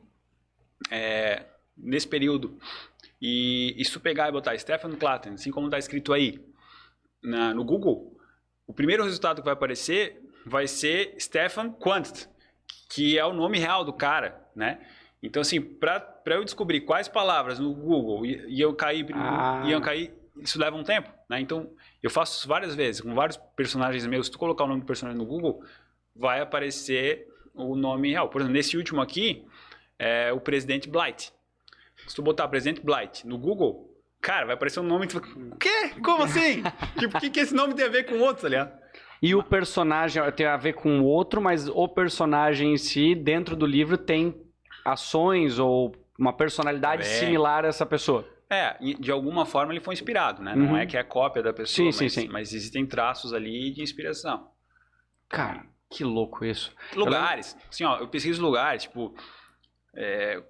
é, nesse período. E, e se tu pegar e botar Stephen Clatton, assim como está escrito aí na- no Google, o primeiro resultado que vai aparecer vai ser Stefan Quandt, que é o nome real do cara, né? Então, assim, para eu descobrir quais palavras no Google i- iam cair, Ah. iam cair, isso leva um tempo, né? Então, eu faço isso várias vezes, com vários personagens meus. Se tu colocar o nome do personagem no Google, vai aparecer o nome real. Por exemplo, nesse último aqui, é o presidente Blight. Se tu botar presidente Blight no Google, cara, vai aparecer um nome tu o quê? Como assim? tipo, o que, que esse nome tem a ver com o outro, tá? E o personagem tem a ver com o outro, mas o personagem em si, dentro do livro, tem ações ou uma personalidade É. similar a essa pessoa. É, de alguma forma ele foi inspirado, né? Não Uhum. é que é cópia da pessoa, Sim, sim, mas, sim. mas existem traços ali de inspiração. Cara, que louco isso. Lugares. Assim, ó, eu pesquiso lugares, tipo. é,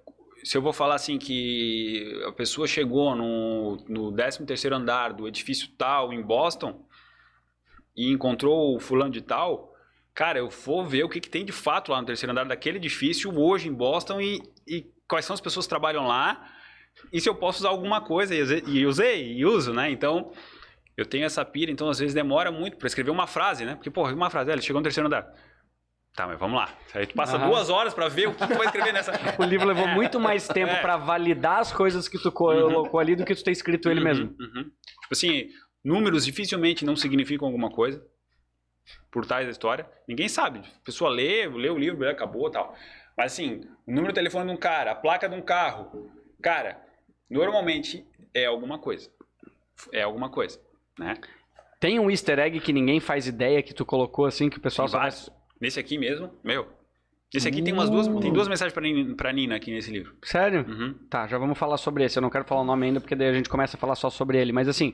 se eu vou falar assim que a pessoa chegou no, no 13º andar do edifício tal em Boston e encontrou o fulano de tal, cara, eu vou ver o que, que tem de fato lá no terceiro andar daquele edifício hoje em Boston e, e quais são as pessoas que trabalham lá e se eu posso usar alguma coisa e usei, e uso, né? Então, eu tenho essa pira, então às vezes demora muito para escrever uma frase, né? Porque, porra, uma frase, ele chegou no terceiro andar. Tá, mas vamos lá. Aí tu passa Aham. duas horas para ver o que tu vai escrever nessa. O livro levou muito mais tempo É. pra validar as coisas que tu colocou ali do que tu ter escrito ele Uhum, mesmo. uhum. Tipo assim, números dificilmente não significam alguma coisa por trás da história. Ninguém sabe. A pessoa lê, lê o livro, acabou tal. Mas assim, o número do telefone de um cara, a placa de um carro. Cara, normalmente é alguma coisa. É alguma coisa, né? Tem um easter egg que ninguém faz ideia que tu colocou assim, que o pessoal Tem só vai... vários. Nesse aqui mesmo, meu. Esse aqui tem umas duas, tem duas mensagens pra Nina, pra Nina aqui nesse livro. Sério? Uhum. Tá, já vamos falar sobre esse. Eu não quero falar o nome ainda, porque daí a gente começa a falar só sobre ele. Mas assim,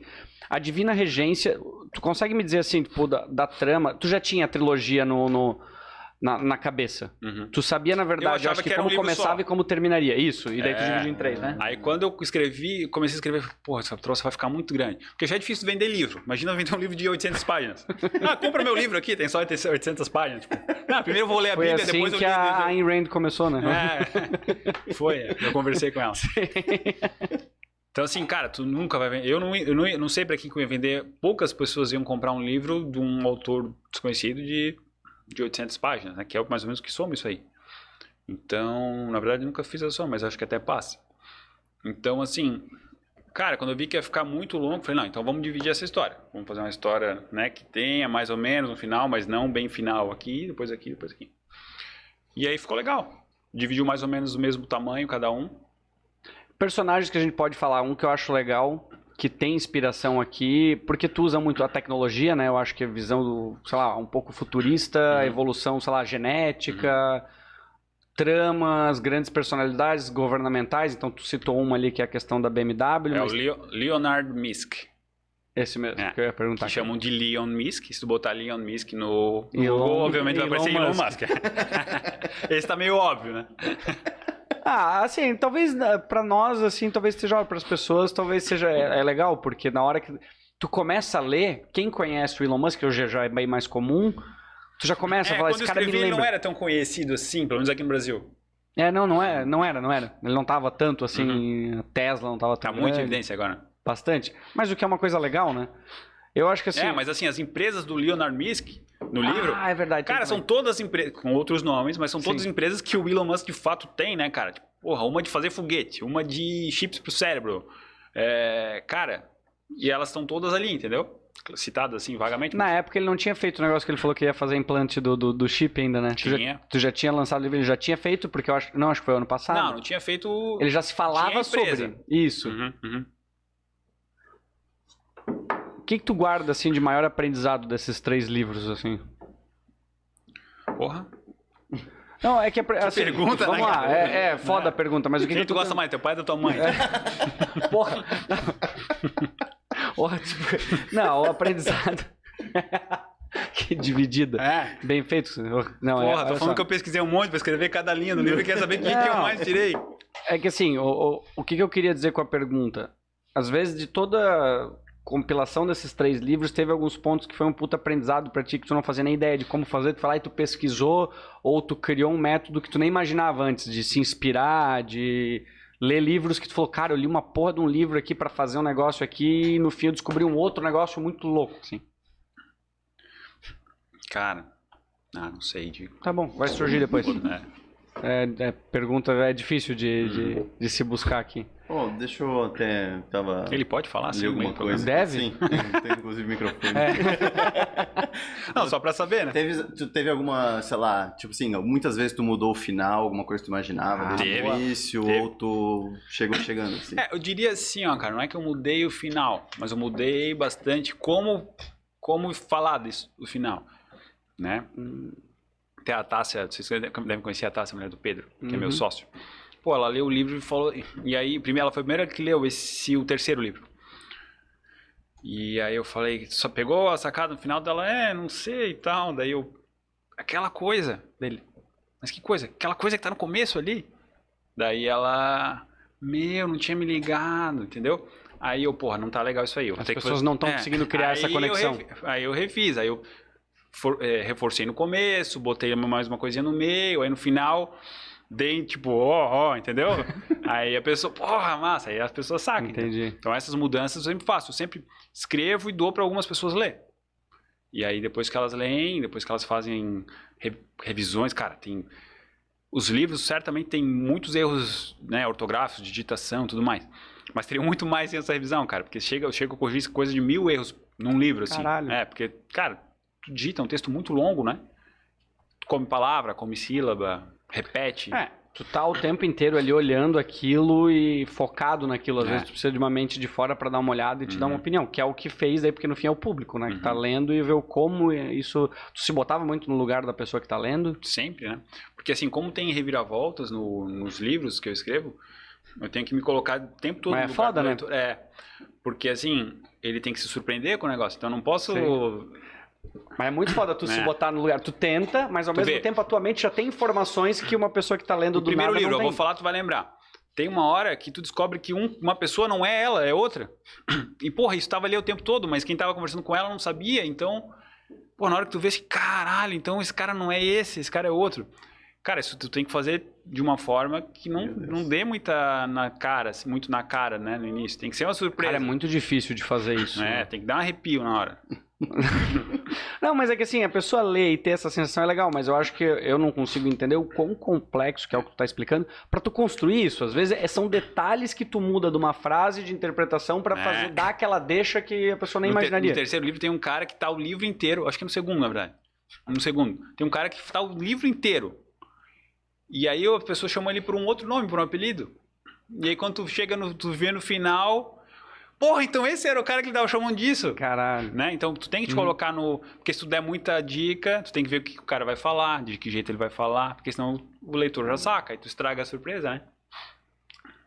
a Divina Regência, tu consegue me dizer assim, tipo, da, da trama. Tu já tinha a trilogia no, no- na, na cabeça. Uhum. Tu sabia, na verdade, eu, acho que, que um como livro começava só. e como terminaria. Isso, e daí tu É. dividiu em três, né? Aí quando eu escrevi, comecei a escrever, porra, essa troça vai ficar muito grande. Porque já é difícil vender livro. Imagina vender um livro de 800 páginas. Ah, compra meu livro aqui, tem só 800 páginas. Tipo, ah, primeiro eu vou ler a Bíblia, assim depois eu que leio a Ayn Rand começou, né? É, foi, eu conversei com ela. Então, assim, cara, tu nunca vai vender. Eu não, eu não, eu não sei pra quem que eu ia vender. Poucas pessoas iam comprar um livro de um autor desconhecido de, de 800 páginas, né? Que é mais ou menos que soma isso aí. Então, na verdade, nunca fiz a soma, mas acho que até passa. Então, assim, cara, quando eu vi que ia ficar muito longo, falei, não, então vamos dividir essa história. Vamos fazer uma história, né, que tenha mais ou menos um final, mas não bem final aqui, depois aqui, depois aqui. E aí ficou legal. Dividiu mais ou menos o mesmo tamanho cada um. Personagens que a gente pode falar, um que eu acho legal, que tem inspiração aqui, porque tu usa muito a tecnologia, né? Eu acho que a visão do, sei lá, um pouco futurista, Uhum. evolução, sei lá, genética, tramas, grandes personalidades governamentais. Então tu citou uma ali que é a questão da BMW, É o mas Leo- Leonard Misk. esse mesmo É. que eu ia perguntar. Que chamam de Leon Misk. Se tu botar Leon Misk no, Elon- Google, obviamente vai Elon aparecer Elon Musk. Musk. Esse tá meio óbvio, né? Ah, assim, talvez né, pra nós, assim, talvez seja para as pessoas, talvez seja é, é legal, porque na hora que tu começa a ler, quem conhece o Elon Musk, que hoje já é bem mais comum, tu já começa É, a falar, esse cara me escrevi, ele lembra. não era tão conhecido assim, pelo menos aqui no Brasil. É, não, não é, não era, não era. Ele não tava tanto assim, a Tesla não tava Uhum. Tá tão muito em evidência agora. bastante. Mas o que é uma coisa legal, né? Eu acho que assim. é, mas assim, as empresas do Leonard Misk, no livro, Ah, é verdade. cara, são todas empresas, com outros nomes, mas são todas Sim. empresas que o Elon Musk de fato tem, né, cara? Tipo, porra, uma de fazer foguete, uma de chips pro cérebro. É, cara, e elas estão todas ali, entendeu? Citadas assim, vagamente. Na época ele não tinha feito o negócio que ele falou que ia fazer implante do, do, do chip ainda, né? Tu já, Tinha. tu já tinha lançado o livro, ele já tinha feito, porque eu acho. Não, acho que foi ano passado. Não, não tinha feito. Ele já se falava Tinha sobre isso. Uhum, uhum. O que, que tu guarda, assim, de maior aprendizado desses três livros, assim? Porra. Não, é que... é pra- assim, pergunta, Vamos né, lá, cara? é, é foda a pergunta, mas o que, que tu gosta mais, teu pai ou da tua mãe? Porra! Porra, tipo... Não, o aprendizado... que dividida. É. Bem feito. Não, Porra, é, tô falando só. que eu pesquisei um monte pra escrever cada linha do livro e quer saber quem que eu mais tirei. É que assim, o, o, o que, que eu queria dizer com a pergunta? Às vezes, de toda a compilação desses três livros, teve alguns pontos que foi um puta aprendizado pra ti, que tu não fazia nem ideia de como fazer, tu foi lá e tu pesquisou, ou tu criou um método que tu nem imaginava antes, de se inspirar, de ler livros que tu falou, cara, eu li uma porra de um livro aqui pra fazer um negócio aqui, e no fim eu descobri um outro negócio muito louco, assim. Cara, ah, não sei, digo. Tá bom, vai surgir depois. É. É, é, pergunta é difícil de, de, de se buscar aqui. Ó, deixa eu até. Tava. Ele pode falar assim? ler alguma coisa. Deve? Sim, tem, tem inclusive microfone. Não, só pra saber, né? Teve, tu teve alguma, sei lá, tipo assim, muitas vezes tu mudou o final, alguma coisa que tu imaginava Ah, desde teve. o início, Teve. ou tu chegou chegando assim. É, eu diria assim, ó, cara, não é que eu mudei o final, mas eu mudei bastante como como falar disso no final, né? Tem a Tássia, vocês devem conhecer a Tássia, a mulher do Pedro, que é meu Uhum. sócio. Pô, ela leu o livro e falou. E aí, primeiro, ela foi a primeira que leu esse, o terceiro livro. E aí eu falei, só pegou a sacada no final dela, é, não sei e tal. Daí eu. Aquela coisa dele. Mas que coisa? Aquela coisa que tá no começo ali. Daí ela. Meu, não tinha me ligado, entendeu? Aí eu, porra, não tá legal isso aí. eu As pessoas fazer- não estão conseguindo criar essa Aí eu conexão. refi- aí eu refiz, aí eu for- é, reforcei no começo, botei mais uma coisinha no meio, aí no final dei tipo, ó, ó, entendeu? aí a pessoa, porra, massa, aí as pessoas sacam. Entendi. Então essas mudanças eu sempre faço, eu sempre escrevo e dou para algumas pessoas ler. E aí depois que elas leem, depois que elas fazem re- revisões, cara, tem os livros certamente tem muitos erros, né, ortográficos, digitação, tudo mais. Mas teria muito mais nessa revisão, cara, porque chega, eu chego a corrigir coisa de mil erros num livro, assim. Caralho. É, porque, cara, tu digita um texto muito longo, né? Tu come palavra, come sílaba, repete. É, tu tá o tempo inteiro ali olhando aquilo e focado naquilo. Às É. vezes tu precisa de uma mente de fora pra dar uma olhada e te dar uma Uhum. opinião, que é o que fez aí, porque no fim é o público, né? Que tá Uhum. lendo e vê como isso. Tu se botava muito no lugar da pessoa que tá lendo. Sempre, né? Porque assim, como tem reviravoltas no- nos livros que eu escrevo, eu tenho que me colocar o tempo todo Mas é no lugar foda, né? É. Porque assim, ele tem que se surpreender com o negócio. Então eu não posso. Mas é muito foda tu se É. botar no lugar. Tu tenta, mas ao Tu mesmo vê. tempo a tua mente já tem informações que uma pessoa que tá lendo O do primeiro nada livro, não eu tem. vou falar, tu vai lembrar. Tem uma hora que tu descobre que um- uma pessoa não é ela, é outra. E, porra, isso tava ali o tempo todo, mas quem tava conversando com ela não sabia, então. Pô, na hora que tu vê esse caralho, então esse cara não é esse, esse cara é outro. Cara, isso tu tem que fazer de uma forma que não, não dê muita na cara, assim, muito na cara, né, no início. Tem que ser uma surpresa. Cara, é muito difícil de fazer isso. É, tem que dar um arrepio na hora. Não, mas é que assim, a pessoa lê e ter essa sensação é legal, mas eu acho que eu não consigo entender o quão complexo que é o que tu tá explicando pra tu construir isso. Às vezes é- são detalhes que tu muda de uma frase de interpretação pra É. fazer dar aquela deixa que a pessoa nem no, ter- imaginaria. no terceiro livro tem um cara que tá o livro inteiro, acho que é no segundo, na verdade. No segundo. Tem um cara que tá o livro inteiro. E aí a pessoa chama ele por um outro nome, por um apelido. E aí quando tu chega no, tu vê no final, porra, então esse era o cara que ele tava chamando disso. Caralho. Né? Então tu tem que te Uhum. colocar no, porque se tu der muita dica, tu tem que ver o que o cara vai falar, de que jeito ele vai falar, porque senão o leitor já saca, e tu estraga a surpresa, né?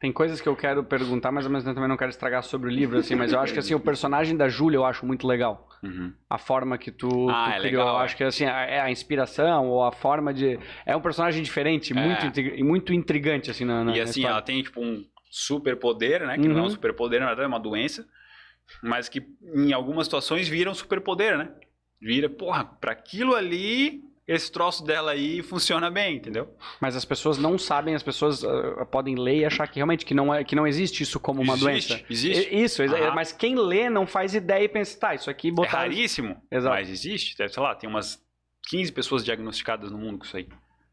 Tem coisas que eu quero perguntar, mas ao mesmo tempo também não quero estragar sobre o livro, assim, mas eu acho que assim, o personagem da Júlia eu acho muito legal. Uhum. A forma que tu, Ah, tu é criou. legal, eu é. acho que assim, a- é a inspiração ou a forma de. É um personagem diferente, É. muito, muito intrigante, assim, na, na E assim, história. ela tem tipo um superpoder, né? Que não é Uhum. um superpoder, na verdade é uma doença. Mas que em algumas situações vira um superpoder, né? Vira, porra, pra aquilo ali, esse troço dela aí funciona bem, entendeu? Mas as pessoas não sabem, as pessoas ah, podem ler e achar que realmente que não, é, que não existe isso como uma Existe, doença. existe. Isso, Aham. mas quem lê não faz ideia e pensa, tá, isso aqui É botar. raríssimo, Exato. mas existe. Deve, sei lá, tem umas 15 pessoas diagnosticadas no mundo com isso aí.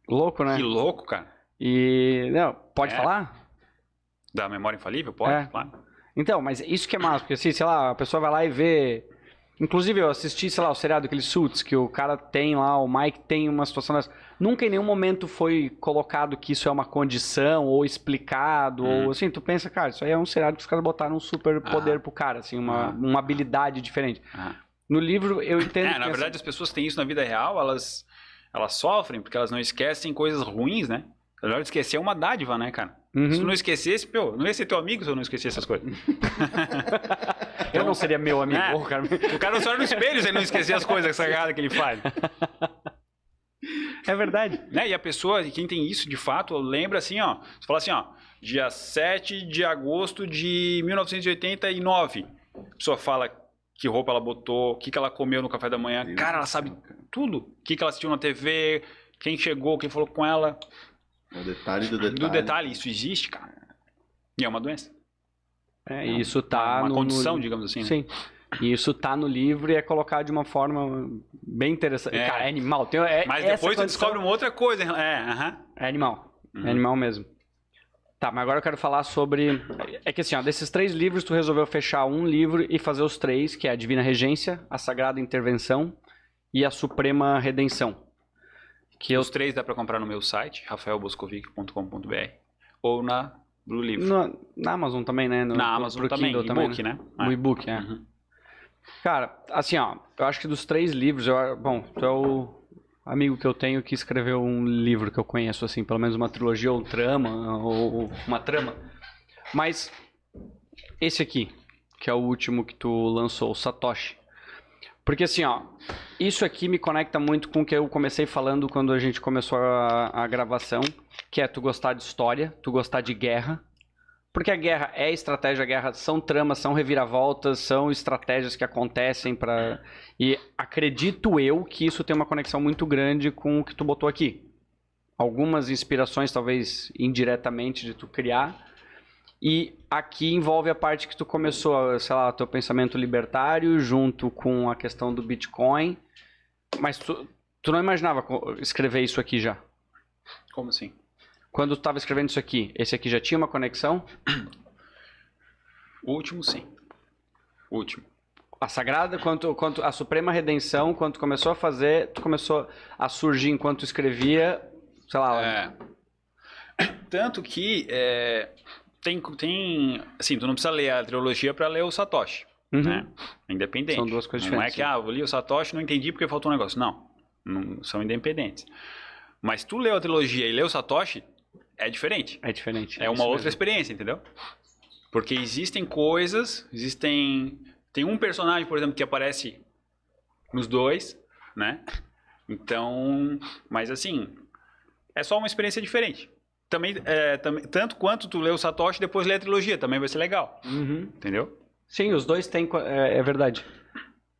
Louco, né? Que louco, cara. E. Não, pode É. falar? Da memória infalível? Pode, É. claro. Então, mas isso que é massa, porque assim, sei lá, a pessoa vai lá e vê. Inclusive, eu assisti, sei lá, o seriado aquele Suits, que o cara tem lá, o Mike tem uma situação dessa. Nunca em nenhum momento foi colocado que isso é uma condição, ou explicado, Hum. ou assim, tu pensa, cara, isso aí é um seriado que os caras botaram um super poder Ah. pro cara, assim, uma, Ah. uma habilidade diferente. Ah. No livro, eu entendo É, que na essa- verdade, as pessoas têm isso na vida real, elas, elas sofrem porque elas não esquecem coisas ruins, né? Na verdade, esquecer é uma dádiva, né, cara? Uhum. Se tu não esquecesse, pô, não ia ser teu amigo se eu não esquecesse essas coisas. Eu não seria meu amigo, É. Ô, cara. O cara não se olha no espelho se ele não esquecer as coisas sagradas que ele faz. É verdade. Né? E a pessoa, quem tem isso de fato, lembra assim, ó. Você fala assim, ó, dia 7 de agosto de 1989. A pessoa fala que roupa ela botou, o que, que ela comeu no café da manhã. Deus Cara, ela sabe tudo. O que, que ela assistiu na TV, quem chegou, quem falou com ela. É o detalhe do detalhe. Do detalhe, isso existe, cara. E é uma doença. É, É isso tá uma, uma no, condição, no... digamos assim. né? Sim. E isso tá no livro e é colocado de uma forma bem interessante. É. Cara, é animal. Tem, é, Mas depois condição- descobre uma outra coisa. É, aham. É animal. Uhum. É animal mesmo. Tá, mas agora eu quero falar sobre. É que assim, ó, desses três livros, tu resolveu fechar um livro e fazer os três, que é a Divina Regência, a Sagrada Intervenção e a Suprema Redenção. Que eu. Os três dá pra comprar no meu site, rafaelboscovic.com.br ou na Blue Livre. No- na Amazon também, né? No- na Amazon também, Kindle e-book, né? No e-book, é. Uhum. Cara, assim, ó, eu acho que dos três livros, eu, bom, tu é o amigo que eu tenho que escreveu um livro que eu conheço, assim, pelo menos uma trilogia ou um trama, ou, ou uma trama. Mas esse aqui, que é o último que tu lançou, o Satoshi. Porque assim, ó, isso aqui me conecta muito com o que eu comecei falando quando a gente começou a, a gravação, que é tu gostar de história, tu gostar de guerra, porque a guerra é estratégia, a guerra são tramas, são reviravoltas, são estratégias que acontecem para e acredito eu que isso tem uma conexão muito grande com o que tu botou aqui. Algumas inspirações talvez indiretamente de tu criar. E aqui envolve a parte que tu começou, sei lá, teu pensamento libertário junto com a questão do Bitcoin. Mas tu, tu não imaginava escrever isso aqui já? Como assim? Quando tu estava escrevendo isso aqui, esse aqui já tinha uma conexão? O último, sim. O último. A Sagrada, quanto, quanto a Suprema Redenção, quando tu começou a fazer, tu começou a surgir enquanto tu escrevia, sei lá. É. Tanto que é, tem, tem, assim, tu não precisa ler a trilogia para ler o Satoshi, Uhum. né? É independente. São duas coisas Não é diferentes, que, ah, eu li o Satoshi não entendi porque faltou um negócio. Não, não são independentes. Mas tu leu a trilogia e leu o Satoshi, é diferente. É diferente. É uma isso outra mesmo. experiência, entendeu? Porque existem coisas, existem. Tem um personagem, por exemplo, que aparece nos dois, né? Então. Mas assim. É só uma experiência diferente. Também, é, também, tanto quanto tu lê o Satoshi depois lê a trilogia, também vai ser legal. Uhum. Entendeu? Sim, os dois têm. É, é verdade.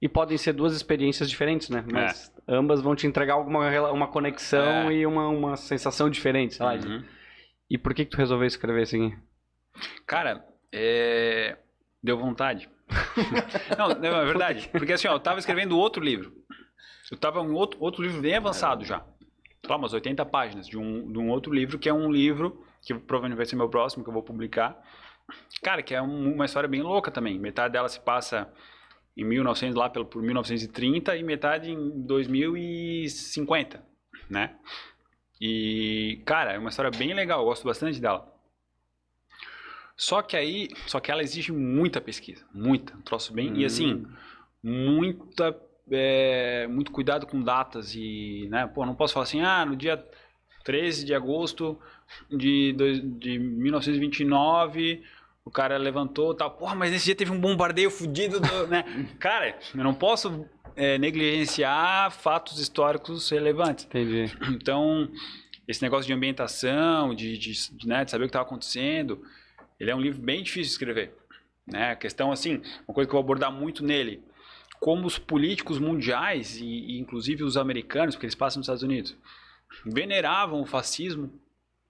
E podem ser duas experiências diferentes, né? Mas ambas vão te entregar alguma uma conexão É. e uma, uma sensação diferente, sei lá. Uhum. E por que, que tu resolveu escrever assim? Cara, é... deu vontade. não, não, é verdade. Porque assim, ó, eu tava escrevendo outro livro. Eu tava em outro, outro livro bem avançado já. Lá, umas 80 páginas de um, de um outro livro, que é um livro que provavelmente vai ser meu próximo, que eu vou publicar. Cara, que é um- uma história bem louca também. Metade dela se passa em 1900, lá pelo, por 1930, e metade em 2050, né? E, cara, é uma história bem legal, eu gosto bastante dela. Só que aí, só que ela exige muita pesquisa, muita, um troço bem, e assim, muita, é, muito cuidado com datas e, né, pô, não posso falar assim, ah, no dia 13 de agosto de, de 1929, o cara levantou, tal, porra, mas nesse dia teve um bombardeio fudido, do, né? Cara, eu não posso é, negligenciar fatos históricos relevantes. Entendi. Então, esse negócio de ambientação, de, de, de, né, de saber o que estava acontecendo, ele é um livro bem difícil de escrever. Né? A questão, assim, uma coisa que eu vou abordar muito nele, como os políticos mundiais, e, e inclusive os americanos, porque eles passam nos Estados Unidos, veneravam o fascismo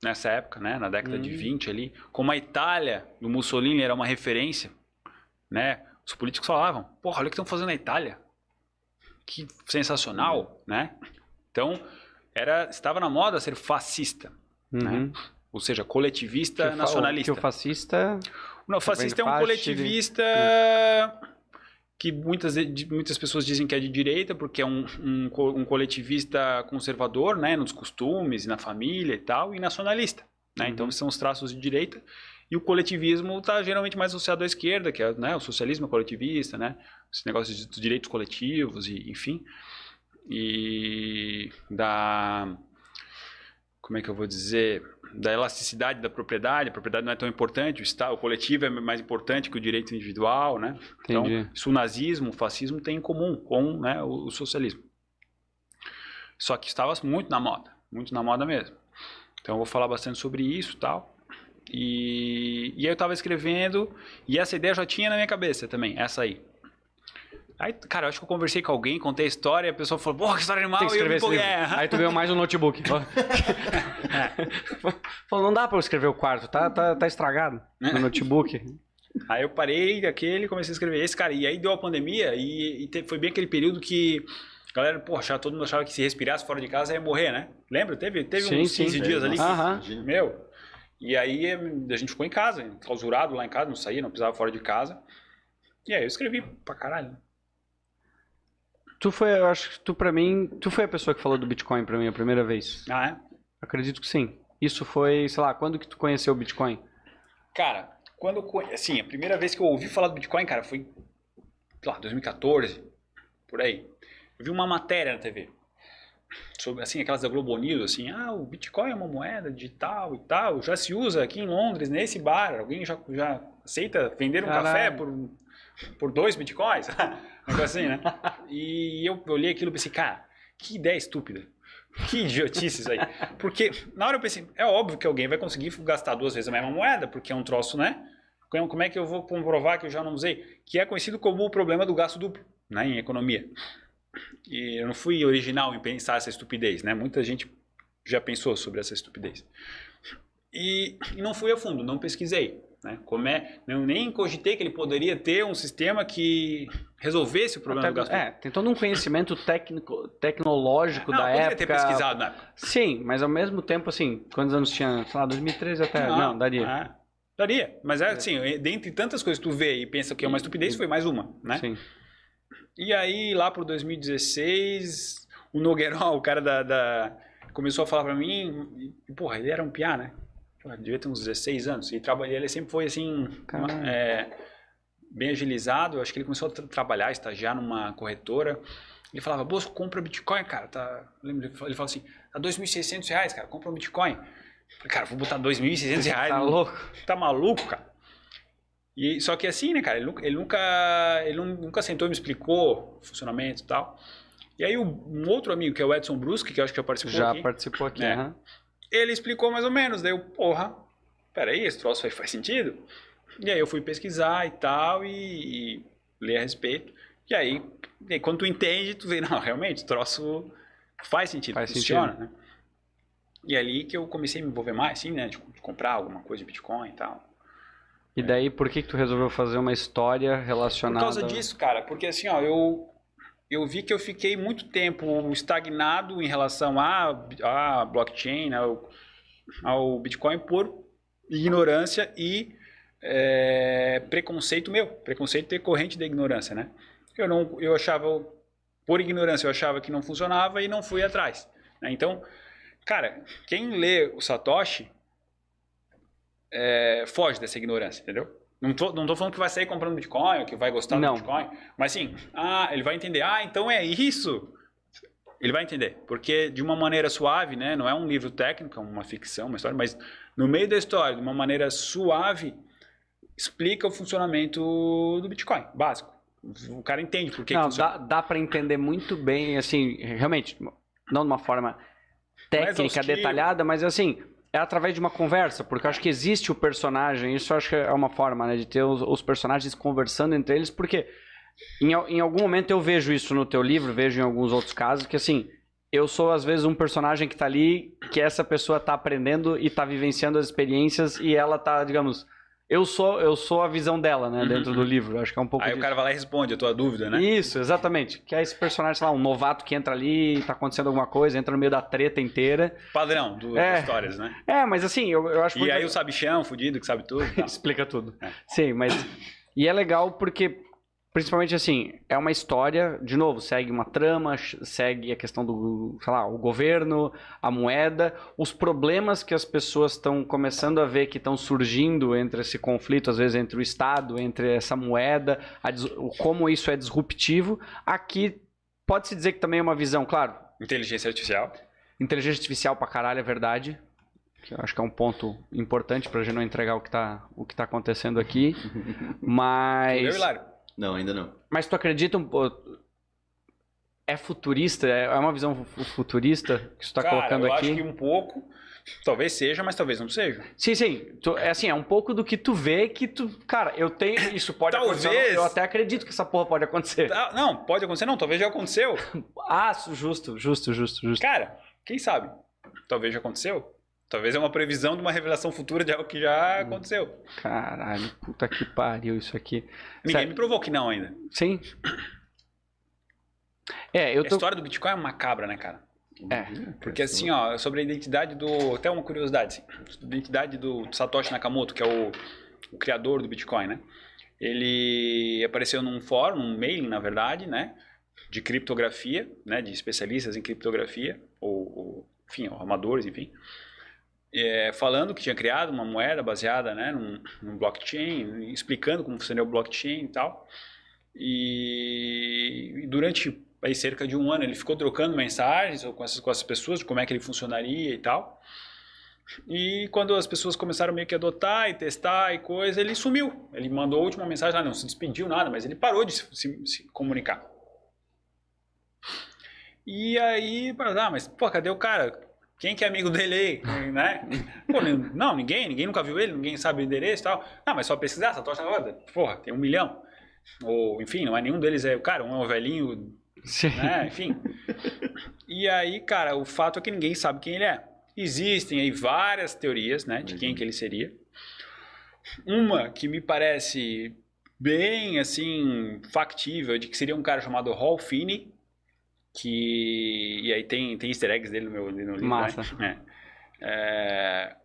nessa época, né, na década de Hum. 20 ali, como a Itália do Mussolini era uma referência, né? Os políticos falavam, porra, olha o que estão fazendo na Itália. Que sensacional, né? Então, era, estava na moda ser fascista, Uhum. ou seja, coletivista Que o nacionalista. Que o fascista. Não, fascista é um de- coletivista que muitas, muitas pessoas dizem que é de direita, porque é um, um, um coletivista conservador, né, nos costumes, na família e tal, e nacionalista. Né? Então, esses são os traços de direita. E o coletivismo está geralmente mais associado à esquerda, que é né, o socialismo coletivista, né? Esse negócio de, dos direitos coletivos, e, enfim. E da. Como é que eu vou dizer? Da elasticidade da propriedade. A propriedade não é tão importante, o, Estado, o coletivo é mais importante que o direito individual, né? Então, Entendi. isso o nazismo, o fascismo tem em comum com né, o, o socialismo. Só que estava muito na moda, muito na moda mesmo. Então eu vou falar bastante sobre isso tal. E, e aí eu estava escrevendo, e essa ideia já tinha na minha cabeça também, essa aí. Aí, cara, eu acho que eu conversei com alguém, contei a história, a pessoa falou, porra, que história animal, Tem que e eu me escrever esse. É, Aí tu ganhou mais um notebook. Falou, não dá pra eu escrever o quarto, tá, tá, tá estragado no notebook. Aí eu parei daquele comecei a escrever esse, cara. E aí deu a pandemia e, e te- foi bem aquele período que a galera, achava, todo mundo achava que se respirasse fora de casa ia morrer, né? Lembra? Teve, teve Sim, uns sim. 15 dias ali. que-. Meu. E aí a gente ficou em casa, clausurado lá em casa, não saía, não pisava fora de casa. E aí eu escrevi pra caralho. Tu foi, eu acho que tu pra mim, tu foi a pessoa que falou do Bitcoin pra mim a primeira vez. Ah, é? Acredito que sim. Isso foi, sei lá, quando que tu conheceu o Bitcoin? Cara, quando assim, a primeira vez que eu ouvi falar do Bitcoin, cara, foi sei lá, 2014, por aí. Eu vi uma matéria na TV sobre assim aquelas da Globo News assim ah o Bitcoin é uma moeda digital e tal já se usa aqui em Londres nesse bar alguém já, já aceita vender um Caralho. café por por dois bitcoins negócio assim né e eu olhei aquilo e pensei cara que ideia estúpida que idiotice isso aí porque na hora eu pensei é óbvio que alguém vai conseguir gastar duas vezes a mesma moeda porque é um troço né como é que eu vou comprovar que eu já não usei que é conhecido como o problema do gasto duplo né, em economia e eu não fui original em pensar essa estupidez, né? Muita gente já pensou sobre essa estupidez. E não fui a fundo, não pesquisei. Né? Como é, eu nem cogitei que ele poderia ter um sistema que resolvesse o problema Até- do gasto. é, tem todo um conhecimento técnico, tecnológico não, da época. ter pesquisado na época. Sim, mas ao mesmo tempo, assim, quantos anos tinha? Sei lá, 2013 até. Não, daria. é, daria. Mas é assim, dentre tantas coisas que tu vê e pensa que é uma estupidez, foi mais uma, né? Sim. E aí, lá pro 2016, o Nogueirão, o cara da, da- começou a falar pra mim, e, porra, ele era um piá, né? Devia ter uns 16 anos. E traba- ele sempre foi, assim, uma- é, bem agilizado. Eu Acho que ele começou a tra- trabalhar, estagiar numa corretora. Ele falava, Bosco, compra Bitcoin, cara. Tá... Ele falou assim, tá 2.600 reais, cara, compra um Bitcoin. Falei, cara, vou botar 2.600 reais. Tá louco? tá maluco, cara? E, só que assim, né, cara, ele, nunca- ele nunca, ele nun- nunca sentou e me explicou o funcionamento e tal. E aí um outro amigo, que é o Edson Bruschi, que eu acho que já participou Já aqui, participou aqui, É. aham. Ele explicou mais ou menos. Daí eu, porra, peraí, esse troço aí faz sentido? E aí eu fui pesquisar e tal, e, e ler a respeito. E aí, e aí, quando tu entende, tu vê, não, realmente, o troço faz sentido, Faz funciona, né? E ali que eu comecei a me envolver mais, assim, né, de, de comprar alguma coisa de Bitcoin e tal. E daí, por que, que tu resolveu fazer uma história Por relacionada. causa disso, cara, porque assim, ó, eu, eu vi que eu fiquei muito tempo estagnado em relação à, blockchain, ao, ao Bitcoin, por ignorância e é, preconceito meu, preconceito decorrente da ignorância, né? Eu, não, eu achava, por ignorância, eu achava que não funcionava e não fui atrás. né? Então, cara, quem lê o Satoshi é, foge dessa ignorância, entendeu? Não tô, não tô falando que vai sair comprando Bitcoin, ou que vai gostar Não. do Bitcoin, mas sim, ah, ele vai entender, ah, então é isso. Ele vai entender, porque de uma maneira suave, né? Não é um livro técnico, é uma ficção, uma história, mas no meio da história, de uma maneira suave, explica o funcionamento do Bitcoin, básico. O cara entende por que, que Não, funciona. dá, dá para entender muito bem, assim, realmente, não de uma forma técnica, detalhada, mas assim, é através de uma conversa, porque eu acho que existe o personagem, isso eu acho que é uma forma, né, de ter os, os personagens conversando entre eles, porque em, em algum momento eu vejo isso no teu livro, vejo em alguns outros casos, que assim, eu sou às vezes um personagem que tá ali, que essa pessoa tá aprendendo e tá vivenciando as experiências e ela tá, digamos, eu sou eu sou a visão dela, né, Uhum, dentro do livro, eu acho que é um pouco Aí o disso. cara vai lá e responde a tua dúvida, né? Isso, exatamente. Que é esse personagem, sei lá, um novato que entra ali, tá acontecendo alguma coisa, entra no meio da treta inteira. Padrão do, É. das histórias, né? É, mas assim, eu, eu acho E muito aí o sabichão, fudido, que sabe tudo. Explica tudo. É. Sim, mas. E é legal porque, principalmente assim, é uma história, de novo, segue uma trama, segue a questão do, sei lá, o governo, a moeda, os problemas que as pessoas estão começando a ver que estão surgindo entre esse conflito, às vezes entre o Estado, entre essa moeda, a como isso é disruptivo. Aqui pode-se dizer que também é uma visão, claro, Inteligência artificial. inteligência artificial pra caralho é verdade. Que eu acho que é um ponto importante pra gente não entregar o que tá, o que tá acontecendo aqui. Mas. Eu, Hilário. Não, ainda não. Mas tu acredita um É futurista? É é uma visão fu- futurista que tu tá Cara, colocando eu aqui? acho que um pouco. Talvez seja, mas talvez não seja. Sim, sim. Tu- é assim, é um pouco do que tu vê que tu. Cara, eu tenho. Isso pode Talvez. acontecer. Eu até acredito que essa porra pode acontecer. Tá, Não, pode acontecer, não. Talvez já aconteceu. Ah, justo, justo, justo, justo. Cara, quem sabe? Talvez já aconteceu. Talvez é uma previsão de uma revelação futura de algo que já Hum. aconteceu. Caralho, puta que pariu isso aqui. Ninguém Sério. me provou que não ainda. Sim. É, eu A tô. história do Bitcoin é macabra, né, cara? É. Porque assim, ó, sobre a identidade do. Até uma curiosidade, assim. A identidade do Satoshi Nakamoto, que é o, o criador do Bitcoin, né? Ele apareceu num fórum, num mailing, na verdade, né? De criptografia, né? De especialistas em criptografia, ou, ou enfim, ou amadores, enfim. É, falando que tinha criado uma moeda baseada né, num, num blockchain, explicando como funcionou o blockchain e tal. E, e durante aí, cerca de um ano ele ficou trocando mensagens com essas, com essas pessoas, de como é que ele funcionaria e tal. E quando as pessoas começaram meio que a adotar e testar e coisa, ele sumiu. Ele mandou a última mensagem lá, não se despediu nada, mas ele parou de se, se, se comunicar. E aí, ah, mas pô, cadê o cara? Quem que é amigo dele aí, né? Pô, não, ninguém, ninguém nunca viu ele, ninguém sabe o endereço e tal. Não, mas só pesquisar, Satoshi Nakamoto, porra, tem um milhão. Ou, enfim, não é nenhum deles é o cara, um é o velhinho, Sim. né? Enfim. E aí, cara, o fato é que ninguém sabe quem ele é. Existem aí várias teorias, né, de quem que ele seria. Uma que me parece bem, assim, factível, de que seria um cara chamado Hall Finney, que... E aí tem, tem easter eggs dele no meu no livro, Massa. né? É. É,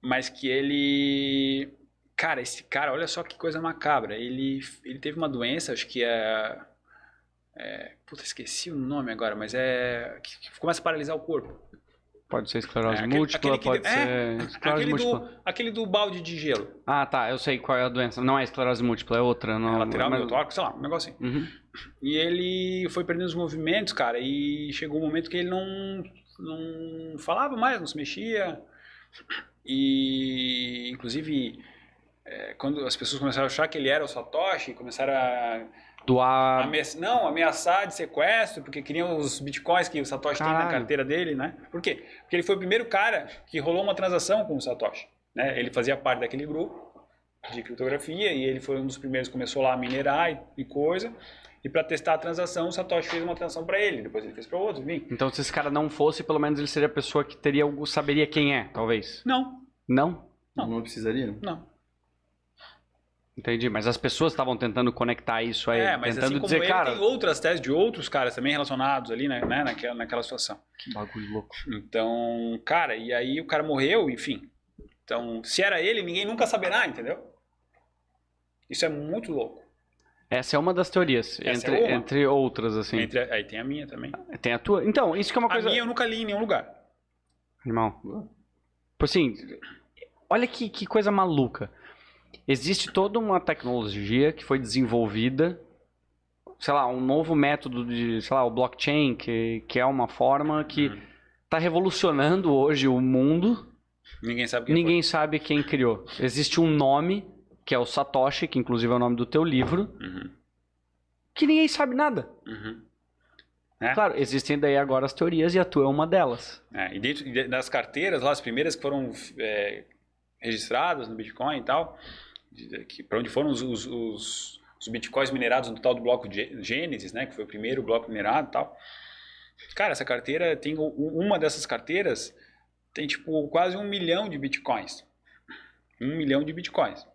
Mas que ele... Cara, esse cara, olha só que coisa macabra. Ele, ele teve uma doença, acho que é... é puta, esqueci o nome agora, mas é... Que, que começa a paralisar o corpo. Pode ser esclerose É, múltipla, aquele que- pode é, ser esclerose Aquele múltipla. do, aquele do balde de gelo. Ah, tá, eu sei qual é a doença. Não é esclerose múltipla, é outra. Não, É lateral, mas- miotórico, sei lá, um negócio assim. Uhum. E ele foi perdendo os movimentos, cara, e chegou um momento que ele não, não falava mais, não se mexia. E, inclusive, é, quando as pessoas começaram a achar que ele era o Satoshi, começaram a Doar. ameaçar, não, ameaçar de sequestro, porque queriam os bitcoins que o Satoshi tem na Caralho. carteira dele, né? Por quê? Porque ele foi o primeiro cara que rolou uma transação com o Satoshi. Né? Ele fazia parte daquele grupo de criptografia e ele foi um dos primeiros que começou lá a minerar e, e coisa. E para testar a transação, o Satoshi fez uma transação para ele, depois ele fez para outro, enfim. Então, se esse cara não fosse, pelo menos ele seria a pessoa que teria saberia quem é, talvez. Não, Não? Não. Não, precisaria? não. Entendi. Mas as pessoas estavam tentando conectar isso aí. É, mas tentando assim como dizer, ele, cara. tem outras teses de outros caras também relacionados ali, né, né, naquela, naquela situação. Que bagulho louco. Então, cara, e aí o cara morreu, enfim. Então, se era ele, ninguém nunca saberá, entendeu? Isso é muito louco. Essa é uma das teorias. Essa entre, é uma. entre outras, assim. Entre, aí tem a minha também. Tem a tua. Então, isso que é uma A coisa. minha eu nunca li em nenhum lugar. Animal. Tipo assim, olha que, que coisa maluca. Existe toda uma tecnologia que foi desenvolvida, sei lá, um novo método de, sei lá, o blockchain, que, que é uma forma que Uhum. está revolucionando hoje o mundo. Ninguém sabe quem Ninguém sabe quem criou. Existe um nome, que é o Satoshi, que inclusive é o nome do teu livro, foi. Uhum. que ninguém sabe nada. Uhum. É. Claro, existem daí agora as teorias e a tua é uma delas. É, e dentro de- das carteiras, lá, as primeiras que foram é, registradas no Bitcoin e tal, para onde foram os, os, os- os Bitcoins minerados no tal do bloco Gê- Gênesis, né, que foi o primeiro bloco minerado e tal. Cara, essa carteira tem uma dessas carteiras tem tipo quase um milhão de Bitcoins. Um milhão de Bitcoins.